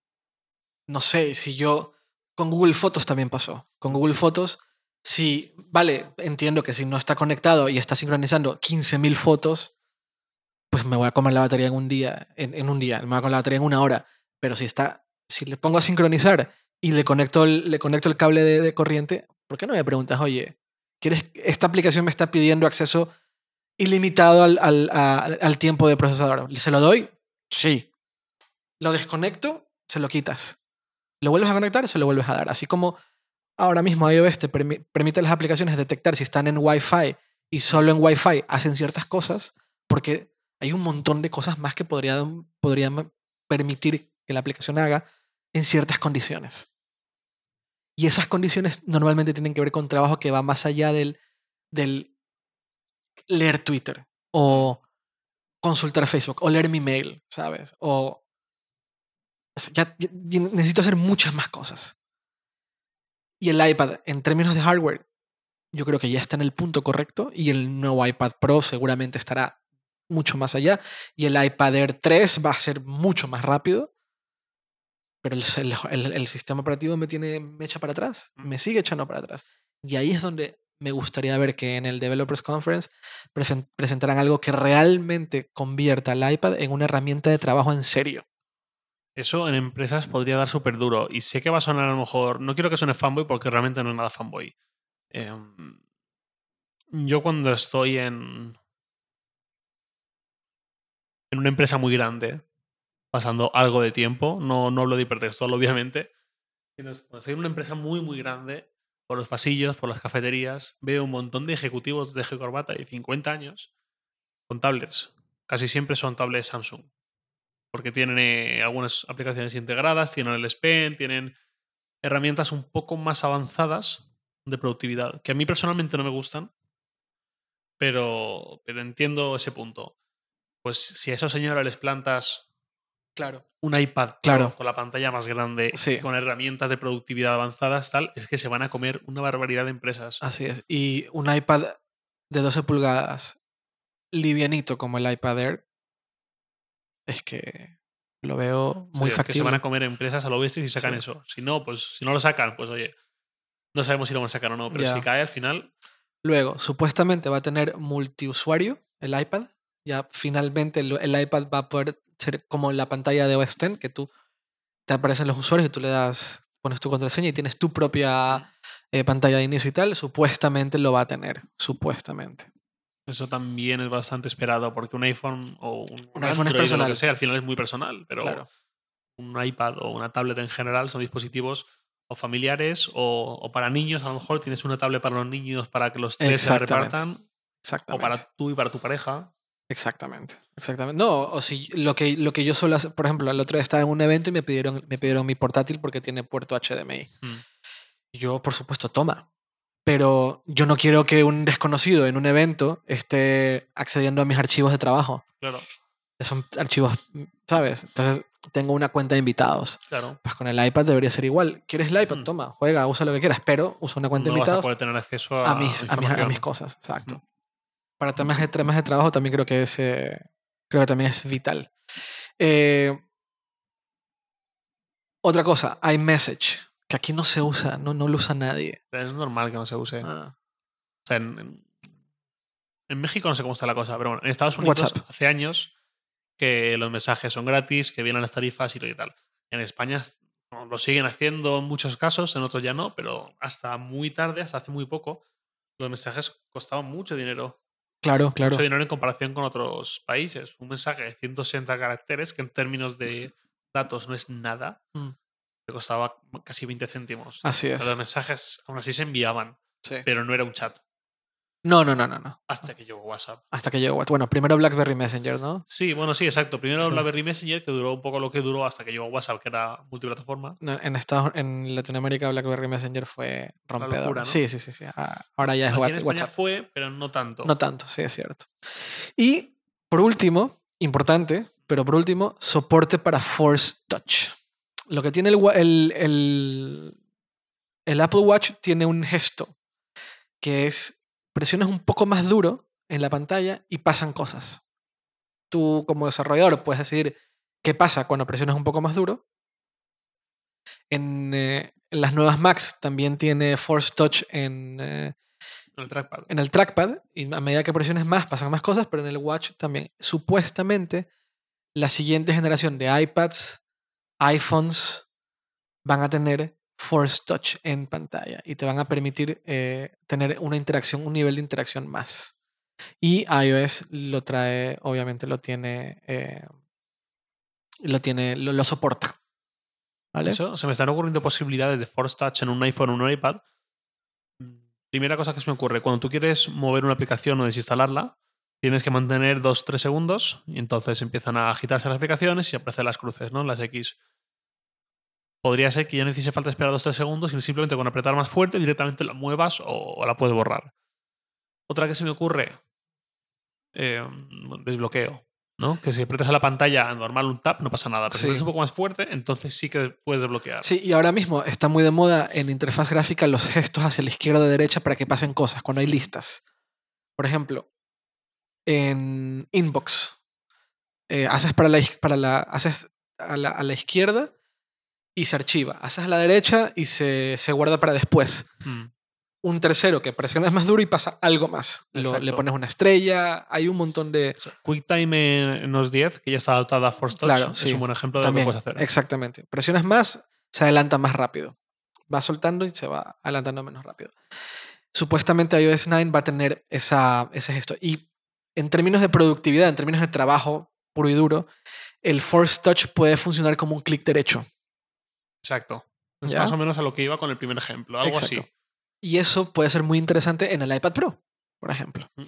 no sé si yo. Con Google Fotos también pasó. Con Google Fotos, si. Vale, entiendo que si no está conectado y está sincronizando 15.000 fotos, pues me voy a comer la batería en un día. En, en un día. Me voy a comer la batería en una hora. Pero si está. Si le pongo a sincronizar y le conecto el, le conecto el cable de, corriente, ¿por qué no me preguntas, oye, ¿quieres, esta aplicación me está pidiendo acceso ilimitado al, al, a- al tiempo de procesador? ¿Se lo doy? Sí. Lo desconecto, se lo quitas. Lo vuelves a conectar, se lo vuelves a dar. Así como ahora mismo iOS te permi- permite a las aplicaciones detectar si están en Wi-Fi y solo en Wi-Fi hacen ciertas cosas, porque hay un montón de cosas más que podrían, podrían permitir que la aplicación haga en ciertas condiciones. Y esas condiciones normalmente tienen que ver con trabajo que va más allá del, del leer Twitter o consultar Facebook o leer mi mail, ¿sabes? O o sea, ya, ya- ya necesito hacer muchas más cosas. Y el iPad, en términos de hardware, yo creo que ya está en el punto correcto y el nuevo iPad Pro seguramente estará mucho más allá y el iPad Air 3 va a ser mucho más rápido. Pero el, el- el sistema operativo me tiene me echa para atrás, me sigue echando para atrás. Y ahí es donde me gustaría ver que en el Developers Conference presen- presentaran algo que realmente convierta al iPad en una herramienta de trabajo en serio. Eso en empresas podría dar súper duro. Y sé que va a sonar a lo mejor. No quiero que suene fanboy porque realmente no es nada fanboy. Em, yo cuando estoy en. En una empresa muy grande, pasando algo de tiempo, no, no hablo de hipertextual, obviamente. sino Cuando en una empresa muy, muy grande, por los pasillos, por las cafeterías, veo un montón de ejecutivos de G corbata de 50 años con tablets. Casi siempre son tablets Samsung. Porque tienen eh, algunas aplicaciones integradas, tienen el S Pen, tienen herramientas un poco más avanzadas de productividad, que a mí personalmente no me gustan, pero, pero entiendo ese punto. Pues si a esos señores les plantas Claro. un iPad Claro. con la pantalla más grande, Sí. con herramientas de productividad avanzadas, tal, es que se van a comer una barbaridad de empresas. Así es. Y un iPad de 12 pulgadas, livianito como el iPad Air, es que lo veo muy Oye, es que se factible. van a comer empresas a lo bestia si sacan Sí. eso. Si no, pues si no lo sacan, pues oye, no sabemos si lo van a sacar o no, pero si cae al final, Luego, supuestamente va a tener multiusuario el iPad. Ya finalmente el, el iPad va a poder ser como la pantalla de OS X, que tú te aparecen los usuarios y tú le das, pones tu contraseña y tienes tu propia eh, pantalla de inicio y tal. Supuestamente lo va a tener. Supuestamente. eso también es bastante esperado, porque un iPhone o un, Un iPhone es o lo personal. que sea, al final es muy personal, pero Claro. un iPad o una tablet en general son dispositivos o familiares o, o para niños, a lo mejor tienes una tablet para los niños para que los tres se Exactamente. repartan, o para tú y para tu pareja. Exactamente, exactamente. No, o si lo que, lo que yo suelo hacer, por ejemplo, el otro día estaba en un evento y me pidieron, me pidieron mi portátil porque tiene puerto HDMI. Mm. Yo, por supuesto, toma. Pero yo no quiero que un desconocido en un evento esté accediendo a mis archivos de trabajo. Claro, Son archivos, ¿sabes? Entonces, tengo una cuenta de invitados. claro. Pues con el iPad debería ser igual. ¿Quieres el iPad? Mm. Toma, juega, usa lo que quieras, pero usa una cuenta No de vas a invitados poder tener acceso a, a mis, a mis, a mis cosas, exacto. Mm. Para temas de, temas de trabajo también creo que es, eh, creo que también es vital. Eh, otra cosa, iMessage, que aquí no se usa, no, no lo usa nadie. Es normal que no se use. Ah, O sea, en, México no sé cómo está la cosa, pero bueno, en Estados Unidos WhatsApp. hace años que los mensajes son gratis, que vienen las tarifas y todo y tal. En España lo siguen haciendo en muchos casos, en otros ya no, pero hasta muy tarde, hasta hace muy poco, los mensajes costaban mucho dinero. Claro, claro. Mucho dinero en comparación con otros países. Un mensaje de 160 caracteres, que en términos de datos no es nada, Mm. te costaba casi 20 céntimos. Así es. Pero los mensajes aún así se enviaban, Sí. pero no era un chat. No, no, no, no, no. Hasta que llegó WhatsApp. Hasta que llegó. Bueno, primero BlackBerry Messenger, ¿no? Sí, bueno, sí, exacto. Primero Sí. BlackBerry Messenger, que duró un poco lo que duró hasta que llegó WhatsApp, que era multiplataforma. No, En Estados, en Latinoamérica BlackBerry Messenger fue rompedor. locura, ¿no? Sí, sí, sí, sí. Ah, Ahora ya es Aquí en WhatsApp. fue, pero no tanto. No tanto, sí, es cierto. Y por último, importante, pero por último, soporte para Force Touch. Lo que tiene el, el, el- el Apple Watch tiene un gesto que es presionas un poco más duro en la pantalla y pasan cosas. Tú como desarrollador puedes decir qué pasa cuando presionas un poco más duro. En, eh, en las nuevas Macs también tiene Force Touch en, eh, En el trackpad. en el trackpad y a medida que presiones más pasan más cosas, pero en el watch también. Supuestamente la siguiente generación de iPads, iPhones van a tener Force Touch en pantalla y te van a permitir eh, tener una interacción, un nivel de interacción más. Y iOS lo trae, obviamente lo tiene, eh, lo tiene, lo, soporta. ¿Vale? Eso, se me están ocurriendo posibilidades de Force Touch en un iPhone o un iPad. Primera cosa que se me ocurre, cuando tú quieres mover una aplicación o desinstalarla, tienes que mantener 2-3 segundos y entonces empiezan a agitarse las aplicaciones y aparecen las cruces, ¿no? Las X. Podría ser que ya no hiciese falta esperar 2-3 segundos y simplemente con apretar más fuerte directamente la muevas o, o la puedes borrar. Otra que se me ocurre, eh, desbloqueo. ¿no? Que si aprietas a la pantalla normal un tap no pasa nada. Pero si aprietas un poco más fuerte, entonces sí que puedes desbloquear. Sí, y ahora mismo está muy de moda en interfaz gráfica los gestos hacia la izquierda o derecha para que pasen cosas cuando hay listas. Por ejemplo, en Inbox, eh, haces, para la, para la, haces a, la, a la izquierda y se archiva. Haces a la derecha y se, se guarda para después. Mm. Un tercero que presionas más duro y pasa algo más. Lo- le pones una estrella, hay un montón de... QuickTime en, en OS 10, que ya está adaptada a Force Touch, Claro, es sí. un buen ejemplo de lo que También, puedes hacer. exactamente. Presionas más, se adelanta más rápido. Va soltando y se va adelantando menos rápido. Supuestamente iOS 9 va a tener esa, ese gesto. Y en términos de productividad, en términos de trabajo puro y duro, el Force Touch puede funcionar como un clic derecho. Exacto. Es ¿Ya? más o menos a lo que iba con el primer ejemplo, algo Exacto. así. Y eso puede ser muy interesante en el iPad Pro, por ejemplo. Mm.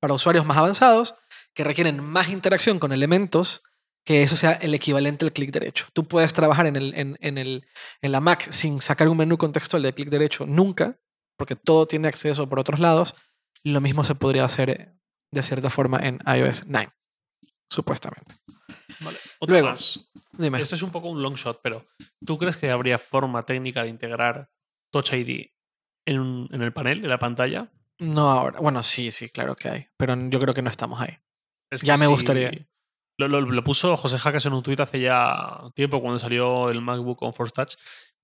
Para usuarios más avanzados que requieren más interacción con elementos, que eso sea el equivalente al clic derecho. Tú puedes trabajar en, el, en, en, el, en la Mac sin sacar un menú contextual de clic derecho nunca, porque todo tiene acceso por otros lados. Lo mismo se podría hacer eh, de cierta forma en iOS 9, supuestamente. Vale. Otra Luego, más. Dime. Esto es un poco un long shot, pero ¿tú crees que habría forma técnica de integrar Touch ID en, un- en el panel, en la pantalla? No ahora. Bueno, sí, sí, claro que hay. Pero yo creo que no estamos ahí. Es Ya me sí- gustaría. Lo, lo- lo puso José Jaques en un tuit hace ya tiempo, cuando salió el MacBook con Force Touch.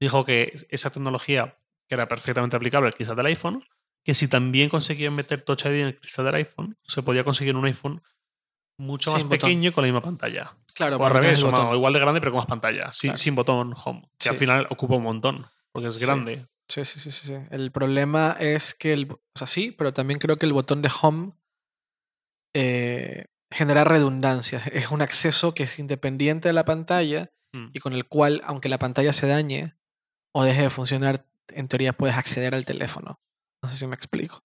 Dijo que esa tecnología, que era perfectamente aplicable al cristal del iPhone, que si también conseguían meter Touch ID en el cristal del iPhone, se podía conseguir un iPhone mucho más Sin botón. pequeño y con la misma pantalla. Claro, O al revés, o, igual de grande, pero con más pantalla. Sin, Claro. sin botón home. Que al final ocupa un montón, porque es grande. Sí, sí, sí, sí, sí. El problema es que el. O sea, sí, pero también creo que el botón de home eh, genera redundancia. Es un acceso que es independiente de la pantalla Mm. y con el cual, aunque la pantalla se dañe o deje de funcionar, en teoría puedes acceder al teléfono. No sé si me explico.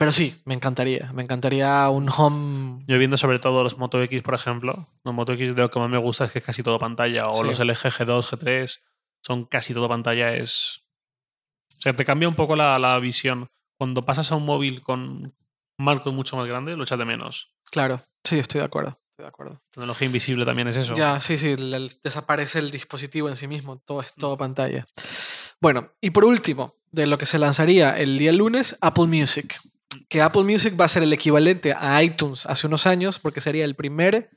Pero sí, me encantaría. Me encantaría un home. Yo viendo sobre todo los Moto X, por ejemplo, los Moto X de lo que más me gusta es que es casi todo pantalla, o Sí. los LG G2, G3, son casi todo pantalla, es... O sea, te cambia un poco la, la visión. Cuando pasas a un móvil con marcos mucho más grandes, lo echas de menos. Claro, sí, estoy de acuerdo. Estoy de acuerdo. Tecnología invisible también es eso. Ya, sí, sí, el- el- desaparece el dispositivo en sí mismo, todo es todo pantalla. Bueno, y por último, de lo que se lanzaría el día lunes, Apple Music. Que Apple Music va a ser el equivalente a iTunes hace unos años, porque sería el primer.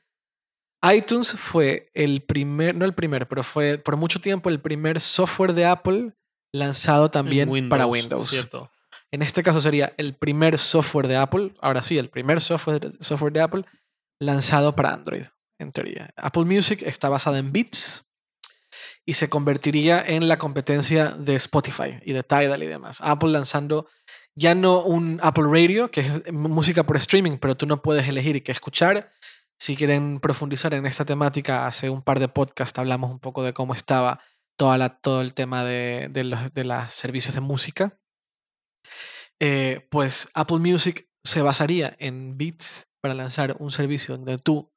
iTunes fue el primer, no el primer, pero fue por mucho tiempo el primer software de Apple lanzado también para Windows. Cierto. En este caso sería el primer software de Apple, ahora sí, el primer software, software de Apple lanzado para Android, en teoría. Apple Music está basada en Beats y se convertiría en la competencia de Spotify y de Tidal y demás. Apple lanzando ya no un Apple Radio, que es música por streaming, pero tú no puedes elegir qué escuchar. Si quieren profundizar en esta temática, hace un par de podcasts hablamos un poco de cómo estaba toda la, todo el tema de, de los de los servicios de música eh, pues Apple Music se basaría en Beats para lanzar un servicio donde tú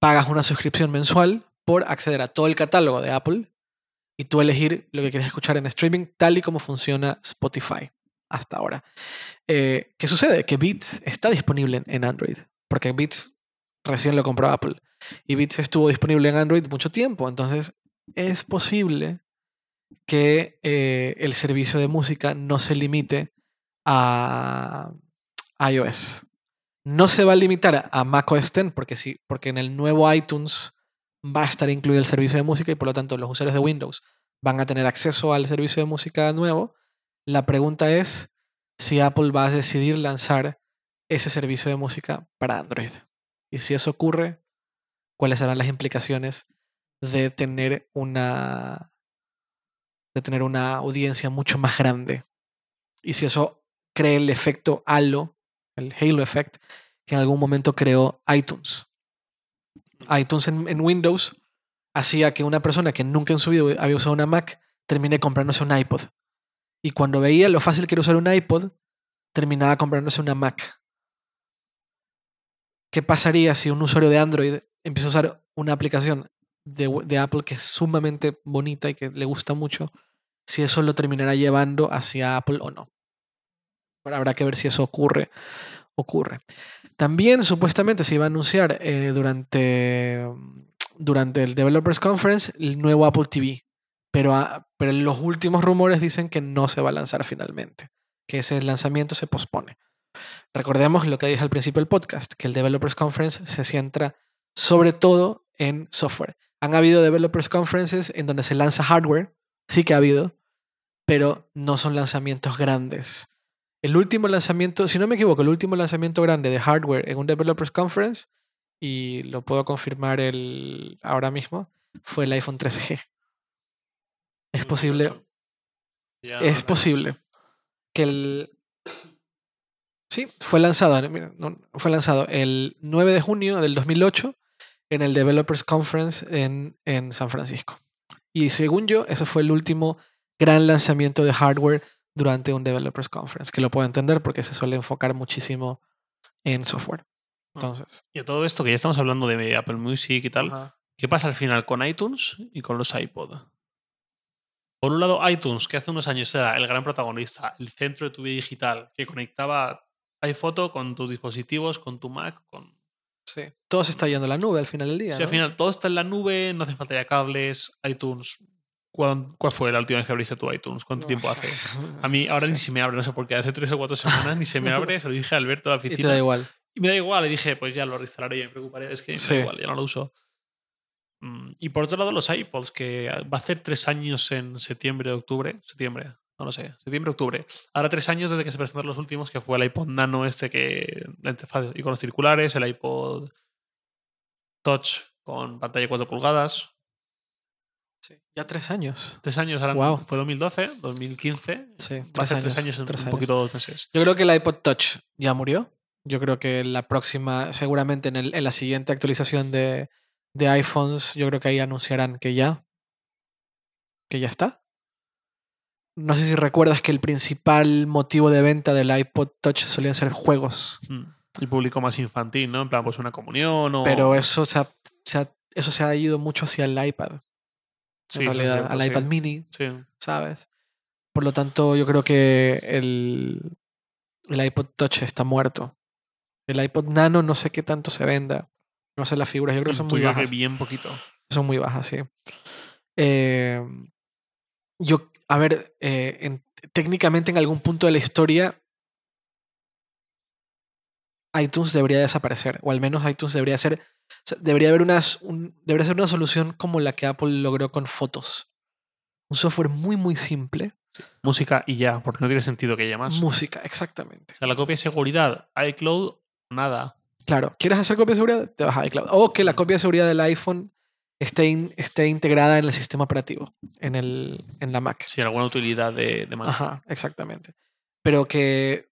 pagas una suscripción mensual por acceder a todo el catálogo de Apple y tú elegir lo que quieres escuchar en streaming tal y como funciona Spotify hasta ahora. Eh, ¿Qué sucede? Que Beats está disponible en- Android porque Beats recién lo compró Apple y Beats estuvo disponible en Android mucho tiempo, entonces es posible que eh, el servicio de música no se limite a iOS. No se va a limitar a macOS 10 porque, sí, porque en el nuevo iTunes va a estar incluido el servicio de música y por lo tanto los usuarios de Windows van a tener acceso al servicio de música nuevo. La pregunta es si Apple va a decidir lanzar ese servicio de música para Android. Y si eso ocurre, cuáles serán las implicaciones de tener una de tener una audiencia mucho más grande. Y si eso crea el efecto halo, el halo effect, que en algún momento creó iTunes. iTunes en, en Windows hacía que una persona que nunca en su vida había usado una Mac termine comprándose un iPod. Y cuando veía lo fácil que era usar un iPod, terminaba comprándose una Mac. ¿Qué pasaría si un usuario de Android empieza a usar una aplicación de, Apple que es sumamente bonita y que le gusta mucho? Si eso lo terminará llevando hacia Apple o no. Ahora habrá que ver si eso ocurre. Ocurre. También supuestamente se iba a anunciar eh, durante, durante el Developers Conference el nuevo Apple TV. Pero, a- pero los últimos rumores dicen que no se va a lanzar finalmente. Que ese lanzamiento se pospone. Recordemos lo que dije al principio del podcast, que el Developers Conference se centra sobre todo en software. Han habido Developers Conferences en donde se lanza hardware, sí que ha habido, pero no son lanzamientos grandes. El último lanzamiento, si no me equivoco, el último lanzamiento grande de hardware en un Developers Conference, y lo puedo confirmar el, ahora mismo, fue el iPhone 13G. Es posible, es posible que el... Sí, fue lanzado, eh, mira, no, fue lanzado el 9 de junio del 2008 en el Developers Conference en, en San Francisco. Y según yo, ese fue el último gran lanzamiento de hardware durante un Developers Conference, que lo puedo entender porque se suele enfocar muchísimo en software. Entonces. Y a todo esto que ya estamos hablando de Apple Music y tal, ajá. ¿qué pasa al final con iTunes y con los iPod? Por un lado, iTunes, que hace unos años era el gran protagonista, el centro de tu vida digital, que conectaba iPhoto con tus dispositivos, con tu Mac, con... Sí. Todo se está yendo a la nube al final del día. Sí, al ¿no? final todo está en la nube, no hace falta ya cables, iTunes. ¿Cuán- ¿Cuál fue la última vez que abriste tu iTunes? ¿Cuánto No tiempo hace? A mí ahora ni Sí. se me abre, no sé por qué. Hace tres o cuatro semanas ni se me abre. Se lo dije a Alberto a la Y te da oficina. igual. Y me da igual. Le dije, pues ya lo reinstalaré, yo me preocuparé. Es que me Sí. da igual, ya no lo uso. Mm, Y por otro lado, los iPods, que va a hacer tres años en septiembre, octubre. Septiembre, no lo sé. Septiembre, octubre. Ahora tres años desde que se presentaron los últimos, que fue el iPod Nano este que... La interfaz y con los circulares, el iPod Touch con pantalla de 4 pulgadas. Sí. Ya tres años. Tres años, ahora Guau. fue 2012, 2015. Sí, Va a ser tres años en tres un años. poquito dos meses. Yo creo que el iPod Touch ya murió. Yo creo que la próxima, seguramente en, el- en la siguiente actualización de, de iPhones, yo creo que ahí anunciarán que ya. Que ya está. No sé si recuerdas que el principal motivo de venta del iPod Touch solían ser juegos. Y público más infantil, ¿no? En plan, pues una comunión o... Pero eso se ha, se ha- eso se ha ido mucho hacia el iPad. Sí, en es realidad, cierto, al sí. iPad mini, Sí. ¿sabes? Por lo tanto, yo creo que el, el iPod Touch está muerto. El iPod Nano no sé qué tanto se venda. No sé las figuras, yo creo que son muy bajas. bien poquito. Son muy bajas, sí. Eh, yo, a ver, eh, en- técnicamente en algún punto de la historia iTunes debería desaparecer, o al menos iTunes debería ser, o sea, debería haber unas, un- debería ser una solución como la que Apple logró con fotos. Un software muy, muy simple. Música y ya, porque no tiene sentido que haya más. Música, exactamente. O sea, la copia de seguridad, iCloud, nada. Claro, ¿quieres hacer copia de seguridad? Te vas a iCloud. O que la copia de seguridad del iPhone esté, in- esté integrada en el sistema operativo, en, el, en la Mac. Si alguna utilidad de, de Mac. Ajá, exactamente. Pero que,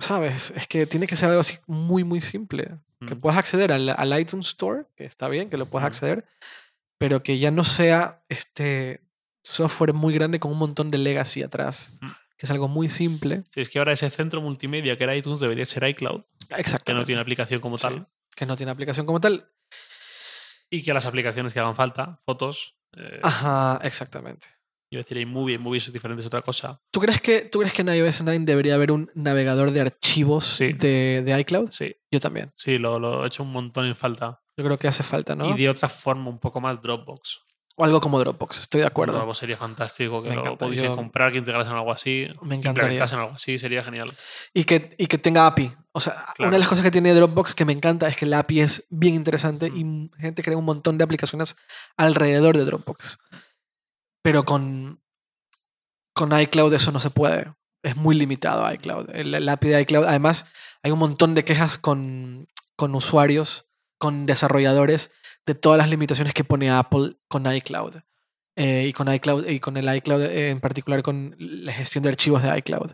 ¿sabes? Es que tiene que ser algo así muy, muy simple. Que Mm. puedas acceder al, al iTunes Store, que está bien, que lo puedas acceder, pero que ya no sea este software muy grande con un montón de legacy atrás, Ujú. Que es algo muy simple. Si es que ahora ese centro multimedia que era iTunes debería ser iCloud, que Exactamente. no tiene aplicación como Sí. tal. que no tiene aplicación como tal. Y que las aplicaciones que hagan falta, fotos, eh, Ajá, exactamente. a decir iMovie, iMovie es diferente, es otra cosa. ¿Tú crees que, ¿tú crees que en iOS 9 debería haber un navegador de archivos Sí. de, de iCloud? Sí, Yo también. sí, lo, lo he hecho un montón en falta. Yo creo que hace falta, ¿no? Y de otra forma, un poco más Dropbox. O algo como Dropbox, estoy de acuerdo. Dropbox sería fantástico que Me lo encanta, pudiese comprar, que integrasen algo así. Me que encantaría. implementasen algo así, sería genial. Y que, y que tenga API. O sea, Claro. una de las cosas que tiene Dropbox que me encanta es que la API es bien interesante Mm. y m- gente crea un montón de aplicaciones alrededor de Dropbox. Pero con, con iCloud eso no se puede. Es muy limitado iCloud. El, el API de iCloud. Además, hay un montón de quejas con, con usuarios, con desarrolladores, de todas las limitaciones que pone Apple con iCloud. Eh, y con iCloud y con el iCloud eh, en particular con la gestión de archivos de iCloud.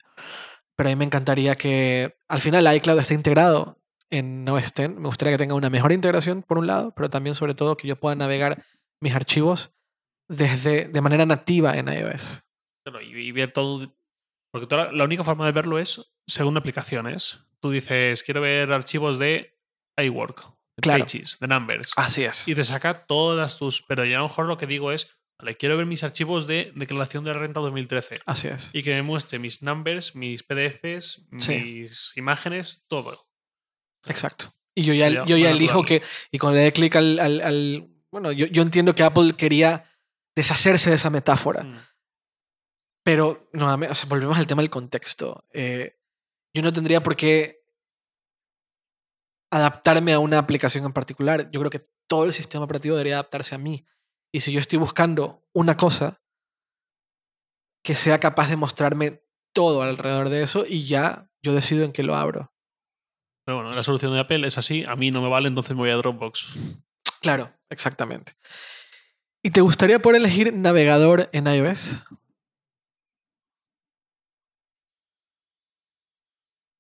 Pero a mí me encantaría que al final iCloud esté integrado en OS X. Me gustaría que tenga una mejor integración por un lado, pero también sobre todo que yo pueda navegar mis archivos desde, de manera nativa en iOS. Claro, y, ver todo. Porque la única forma de verlo es según aplicaciones. Tú dices, quiero ver archivos de iWork, Claro. Pages, de Numbers. Así es. Y te saca todas tus. Pero yo a lo mejor lo que digo es, vale, quiero ver mis archivos de declaración de la renta 2013. Así es. Y que me muestre mis numbers, mis PDFs, Sí. mis imágenes, todo. Exacto. Y yo ya, Sería yo ya elijo que, y cuando le dé clic al, al- al- Bueno, yo, yo entiendo que Apple quería deshacerse de esa metáfora, Mm. pero nuevamente, o sea, volvemos al tema del contexto. Eh, yo no tendría por qué adaptarme a una aplicación en particular. Yo creo que todo el sistema operativo debería adaptarse a mí. Y si yo estoy buscando una cosa que sea capaz de mostrarme todo alrededor de eso y ya yo decido en qué lo abro. Pero bueno, la solución de Apple es así, a mí no me vale, entonces me voy a Dropbox. Claro, exactamente. ¿Y te gustaría poder elegir navegador en iOS?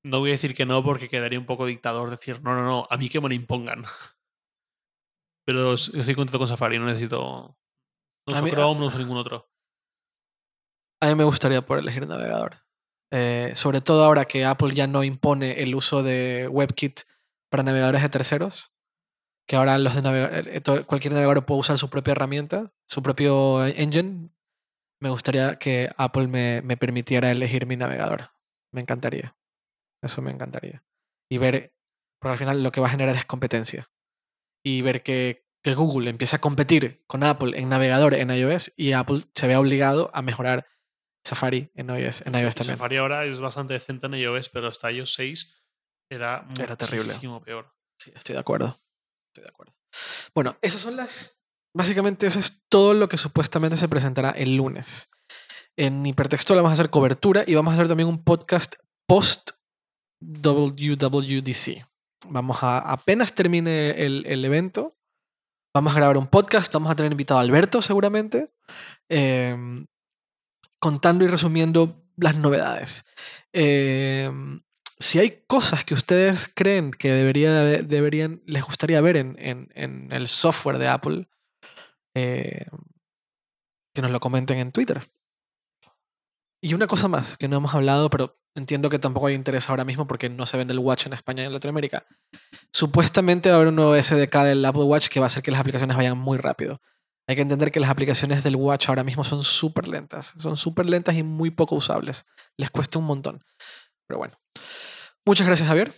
No voy a decir que no porque quedaría un poco dictador decir, no, no, no, a mí que me lo impongan. Pero estoy contento con Safari, no necesito. No uso mí- Chrome, no uso ningún otro. A mí me gustaría poder elegir navegador. Eh, sobre todo ahora que Apple ya no impone el uso de WebKit para navegadores de terceros, que ahora los de navega- eh, to- cualquier navegador puede usar su propia herramienta, su propio engine. Me gustaría que Apple me, me permitiera elegir mi navegador. Me encantaría. Eso me encantaría. Y ver, porque al final lo que va a generar es competencia. Y ver que, que Google empieza a competir con Apple en navegador en iOS y Apple se vea obligado a mejorar Safari en iOS, en Sí, iOS también. Safari ahora es bastante decente en iOS, pero hasta iOS 6 era, Era terrible. muchísimo peor. Sí, estoy de acuerdo. Estoy de acuerdo. Bueno, esas son las. Básicamente, eso es todo lo que supuestamente se presentará el lunes. En hipertexto vamos a hacer cobertura y vamos a hacer también un podcast post WWDC. Vamos a, apenas termine el, evento, vamos a grabar un podcast, vamos a tener invitado a Alberto seguramente, em, contando y resumiendo las novedades. Em, si hay cosas que ustedes creen que debería, deberían, les gustaría ver en, en- el software de Apple, eh, que nos lo comenten en Twitter. Y una cosa más que no hemos hablado, pero entiendo que tampoco hay interés ahora mismo porque no se vende el Watch en España y en Latinoamérica. Supuestamente va a haber un nuevo SDK del Apple Watch que va a hacer que las aplicaciones vayan muy rápido. Hay que entender que las aplicaciones del Watch ahora mismo son súper lentas. Son súper lentas y muy poco usables. Les cuesta un montón. Pero bueno. Muchas gracias, Javier.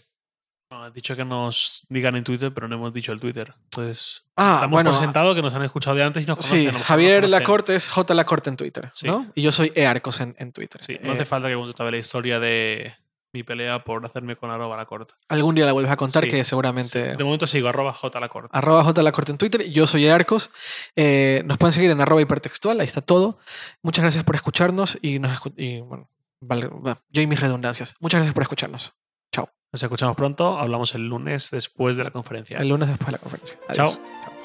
No, has dicho que nos digan en Twitter, pero no hemos dicho el Twitter. Entonces, Ah, estamos bueno. por sentado que nos han escuchado de antes y nos conocen. Sí, nos Javier conocen. Lacorte es J Lacorte en Twitter, Sí. ¿no? Y yo soy earcos en, en Twitter. Sí, no Eh, hace falta que cuente otra la historia de mi pelea por hacerme con arroba la corte. algún día la vuelves a contar Sí, que seguramente... De momento sigo arroba j la corte. arroba J Lacorte en Twitter. Yo soy Arcos. Eh, nos pueden seguir en arroba hipertextual, ahí está todo. Muchas gracias por escucharnos y, nos escu- y bueno, vale, yo y mis redundancias. Muchas gracias por escucharnos. Nos escuchamos pronto. Hablamos el lunes después de la conferencia. El lunes después de la conferencia. Adiós. Chao.